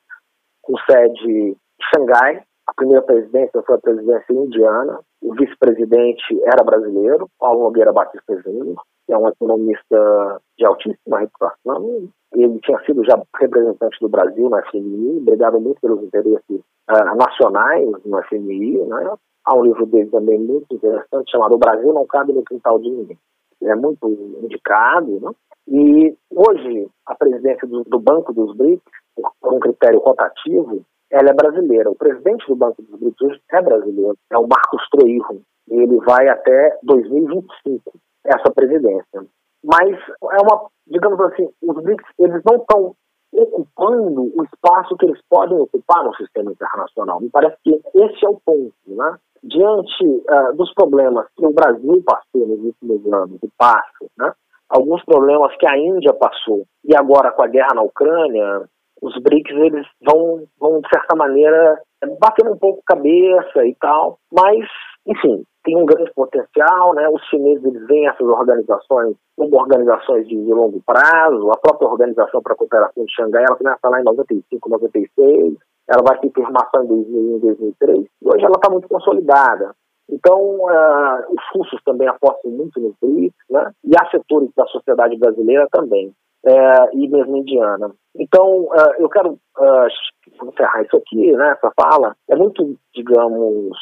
com sede em Xangai, a primeira presidência foi a presidência indiana, o vice-presidente era brasileiro, Paulo Nogueira Batista Júnior, que é um economista de altíssima reputação. Ele tinha sido já representante do Brasil na FMI, brigado muito pelos interesses uh, nacionais no FMI. Né? Há um livro dele também muito interessante chamado O Brasil não cabe no quintal de ninguém. É muito indicado. Né? E hoje, a presidência do, do Banco dos BRICS, por um critério rotativo, ela é brasileira. O presidente do Banco dos BRICS hoje é brasileiro, é o Marcos Troirro. Ele vai até 2025, essa presidência. Mas é uma, digamos assim, os BRICS eles não estão ocupando o espaço que eles podem ocupar no sistema internacional. Me parece que esse é o ponto, né? Diante uh, dos problemas que o Brasil passou nos últimos anos, e passa, né? alguns problemas que a Índia passou, e agora com a guerra na Ucrânia, os BRICS eles vão, vão de certa maneira, batendo um pouco cabeça e tal, mas, enfim, tem um grande potencial, né? Os chineses eles veem essas organizações como organizações de, longo prazo, a própria Organização para a Cooperação de Xangai, ela começa lá em 95, 96, ela vai ter firmação em 2001, 2003, e hoje ela está muito consolidada. Então, uh, os russos também apostam muito nos BRICS, né? E há setores da sociedade brasileira também é, e mesmo indiana. Então, uh, eu quero uh, encerrar isso aqui, né, essa fala, é muito, digamos,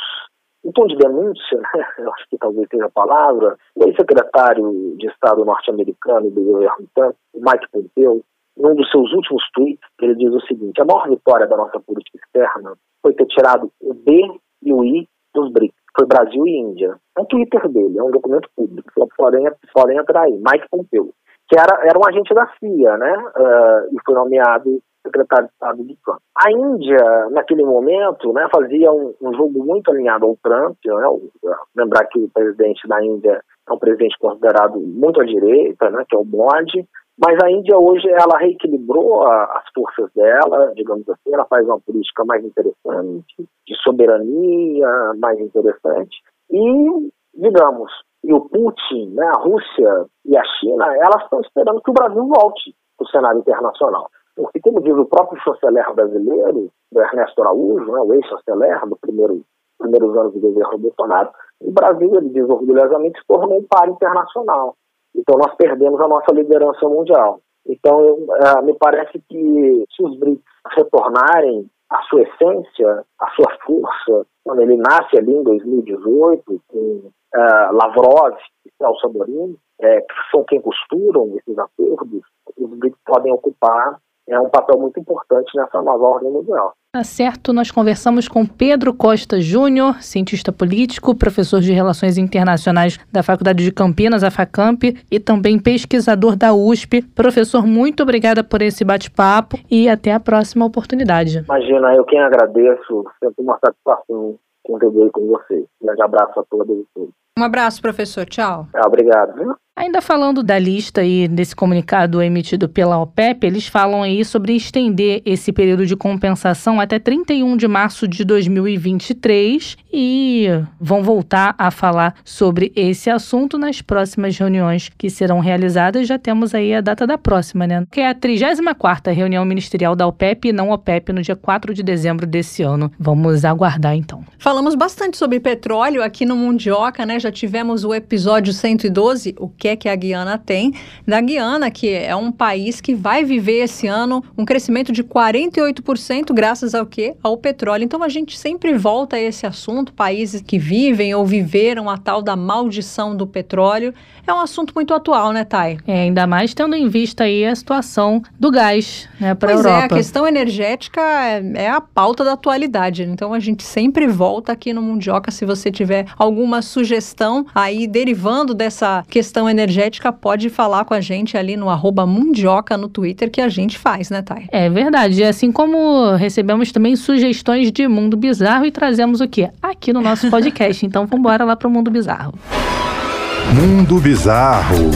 um tom de denúncia, né, eu acho que talvez seja a palavra, o ex-secretário de Estado norte-americano do governo Trump, Mike Pompeo, num dos seus últimos tweets, ele diz o seguinte, a maior vitória da nossa política externa foi ter tirado o B e o I dos BRICS, foi Brasil e Índia. É um Twitter dele, é um documento público, podem, podem entrar aí, Mike Pompeo que era, era um agente da CIA, né? Uh, e foi nomeado secretário de Estado do Trump. A Índia, naquele momento, né, fazia um, um jogo muito alinhado ao Trump. Né, lembrar que o presidente da Índia é um presidente considerado muito à direita, né, que é o Modi, mas a Índia hoje ela reequilibrou a, as forças dela, digamos assim, ela faz uma política mais interessante, de soberania mais interessante. E, digamos, e o Putin, né, a Rússia e a China, elas estão esperando que o Brasil volte para o cenário internacional. Porque, como diz o próprio chanceler brasileiro, Ernesto Araújo, né, o ex-chanceler do primeiro primeiros anos do governo Bolsonaro, o Brasil, ele diz orgulhosamente, se tornou um par internacional. Então nós perdemos a nossa liderança mundial. Então eu, uh, me parece que se os BRICS retornarem à sua essência, à sua força, quando ele nasce ali em 2018 com uh, Lavrov e Celso Amorim, é, que são quem costuram esses acordos, os BRICS podem ocupar é um papel muito importante nessa nova ordem mundial. Tá certo, nós conversamos com Pedro Costa Júnior, cientista político, professor de Relações Internacionais da Faculdade de Campinas, a FACAMP, e também pesquisador da USP. Professor, muito obrigada por esse bate-papo e até a próxima oportunidade. Imagina, eu quem agradeço, sempre uma satisfação contribuir com vocês. Um grande abraço a todos e todos. Um abraço, professor. Tchau. Obrigado. Viu? Ainda falando da lista e desse comunicado emitido pela OPEP, eles falam aí sobre estender esse período de compensação até 31 de março de 2023 e vão voltar a falar sobre esse assunto nas próximas reuniões que serão realizadas. Já temos aí a data da próxima, né? Que é a 34ª reunião ministerial da OPEP e não OPEP no dia 4 de dezembro desse ano. Vamos aguardar então. Falamos bastante sobre petróleo aqui no Mundioca, né? Já tivemos o episódio 112, o que é que a Guiana tem. Da Guiana, que é um país que vai viver esse ano um crescimento de 48% graças ao quê? Ao petróleo. Então a gente sempre volta a esse assunto, países que vivem ou viveram a tal da maldição do petróleo. É um assunto muito atual, né, Thay? É, ainda mais tendo em vista aí a situação do gás, né, para a Europa. Pois é, a questão energética é, é a pauta da atualidade. Então a gente sempre volta aqui no Mundioca se você tiver alguma sugestão aí derivando dessa questão energética, pode falar com a gente ali no arroba Mundioca no Twitter que a gente faz, né, Thay? É verdade. Assim como recebemos também sugestões de Mundo Bizarro e trazemos o quê? Aqui no nosso podcast. então vamos embora lá para o Mundo Bizarro. Mundo Bizarro.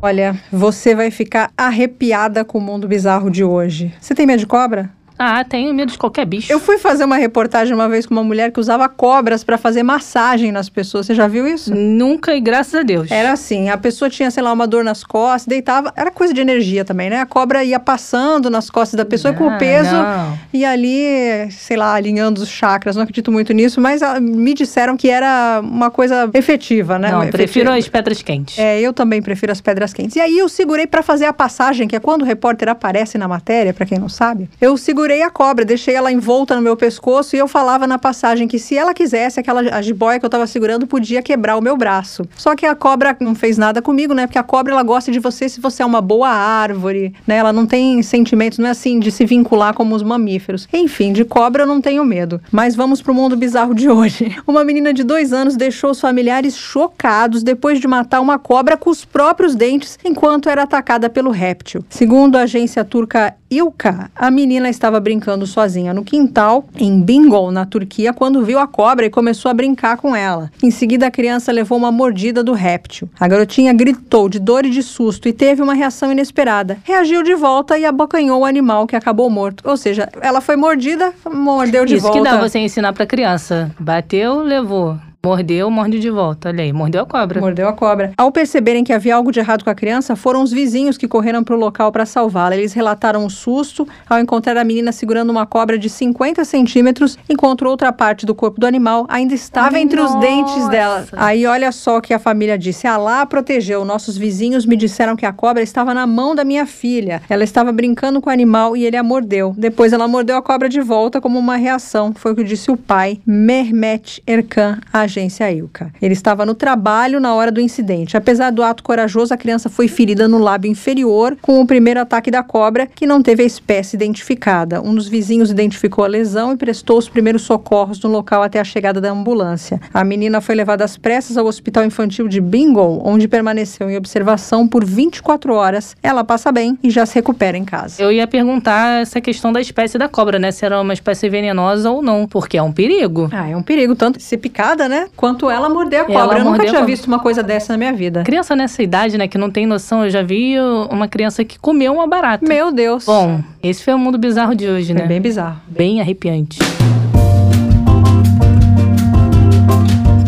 Olha, você vai ficar arrepiada com o mundo bizarro de hoje. Você tem medo de cobra? Ah, tenho medo de qualquer bicho. Eu fui fazer uma reportagem uma vez com uma mulher que usava cobras para fazer massagem nas pessoas. Você já viu isso? Nunca e graças a Deus. Era assim, a pessoa tinha, sei lá, uma dor nas costas, deitava, era coisa de energia também, né? A cobra ia passando nas costas da pessoa com o ah, peso não. e ali, sei lá, alinhando os chakras. Não acredito muito nisso, mas ah, me disseram que era uma coisa efetiva, né? Não, efetiva. prefiro as pedras quentes. É, eu também prefiro as pedras quentes. E aí eu segurei para fazer a passagem, que é quando o repórter aparece na matéria, para quem não sabe. Eu segurei segurei a cobra, deixei ela envolta no meu pescoço e eu falava na passagem que se ela quisesse, aquela jiboia que eu tava segurando podia quebrar o meu braço. Só que a cobra não fez nada comigo, né? Porque a cobra ela gosta de você se você é uma boa árvore, né? Ela não tem sentimentos, não é assim de se vincular como os mamíferos. Enfim, de cobra eu não tenho medo. Mas vamos pro mundo bizarro de hoje. Uma menina de dois anos deixou os familiares chocados depois de matar uma cobra com os próprios dentes enquanto era atacada pelo réptil. Segundo a agência turca Ilka, a menina estava brincando sozinha no quintal, em Bingöl, na Turquia, quando viu a cobra e começou a brincar com ela. Em seguida, a criança levou uma mordida do réptil. A garotinha gritou de dor e de susto e teve uma reação inesperada. Reagiu de volta e abocanhou o animal que acabou morto. Ou seja, ela foi mordida, mordeu de Isso volta. Isso que dá você ensinar pra criança. Bateu, levou. Mordeu, morde de volta. Olha aí, mordeu a cobra. Mordeu a cobra. Ao perceberem que havia algo de errado com a criança, foram os vizinhos que correram para o local para salvá-la. Eles relataram o susto ao encontrar a menina segurando uma cobra de 50 centímetros, enquanto outra parte do corpo do animal ainda estava Ai, entre nossa. os dentes dela. Aí olha só o que a família disse. Alá protegeu. Nossos vizinhos me disseram que a cobra estava na mão da minha filha. Ela estava brincando com o animal e ele a mordeu. Depois ela mordeu a cobra de volta como uma reação. Foi o que disse o pai, Mehmet Erkan, a agência Ilka. Ele estava no trabalho na hora do incidente. Apesar do ato corajoso, a criança foi ferida no lábio inferior com o primeiro ataque da cobra, que não teve a espécie identificada. Um dos vizinhos identificou a lesão e prestou os primeiros socorros no local até a chegada da ambulância. A menina foi levada às pressas ao Hospital Infantil de Bingle, onde permaneceu em observação por 24 horas. Ela passa bem e já se recupera em casa. Eu ia perguntar essa questão da espécie da cobra, né? Se era uma espécie venenosa ou não, porque é um perigo. Ah, é um perigo, tanto ser picada, né? Quanto ela morder a cobra. Ela eu nunca tinha visto uma coisa dessa na minha vida. Criança nessa idade, né, que não tem noção, eu já vi uma criança que comeu uma barata. Meu Deus. Bom, esse foi o mundo bizarro de hoje, né? é bem bizarro. Bem arrepiante.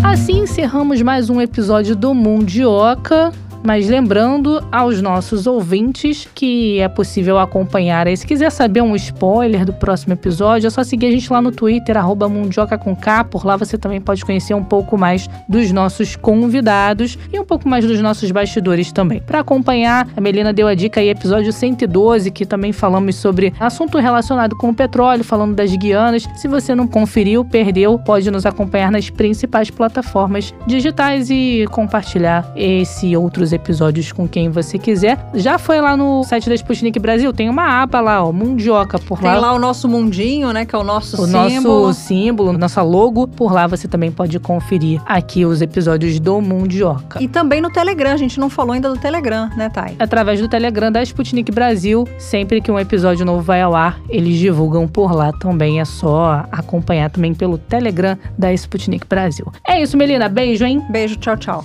Assim encerramos mais um episódio do Mundioca. Mas lembrando aos nossos ouvintes que é possível acompanhar. Se quiser saber um spoiler do próximo episódio, é só seguir a gente lá no Twitter, arroba Mundioca com K. Por lá você também pode conhecer um pouco mais dos nossos convidados e um pouco mais dos nossos bastidores também. Para acompanhar, a Melina deu a dica aí, episódio 112, que também falamos sobre assunto relacionado com o petróleo, falando das Guianas. Se você não conferiu, perdeu, pode nos acompanhar nas principais plataformas digitais e compartilhar esse e outros episódios com quem você quiser. Já foi lá no site da Sputnik Brasil, tem uma aba lá, ó, Mundioca, por Tem lá o nosso mundinho, né? Que é o nosso o símbolo. nosso símbolo, nossa logo. Por lá você também pode conferir aqui os episódios do Mundioca. E também no Telegram. A gente não falou ainda do Telegram, né, Thay? Através do Telegram da Sputnik Brasil, sempre que um episódio novo vai ao ar, eles divulgam por lá também. É só acompanhar também pelo Telegram da Sputnik Brasil. É isso, Melina. Beijo, hein? Beijo, tchau, tchau.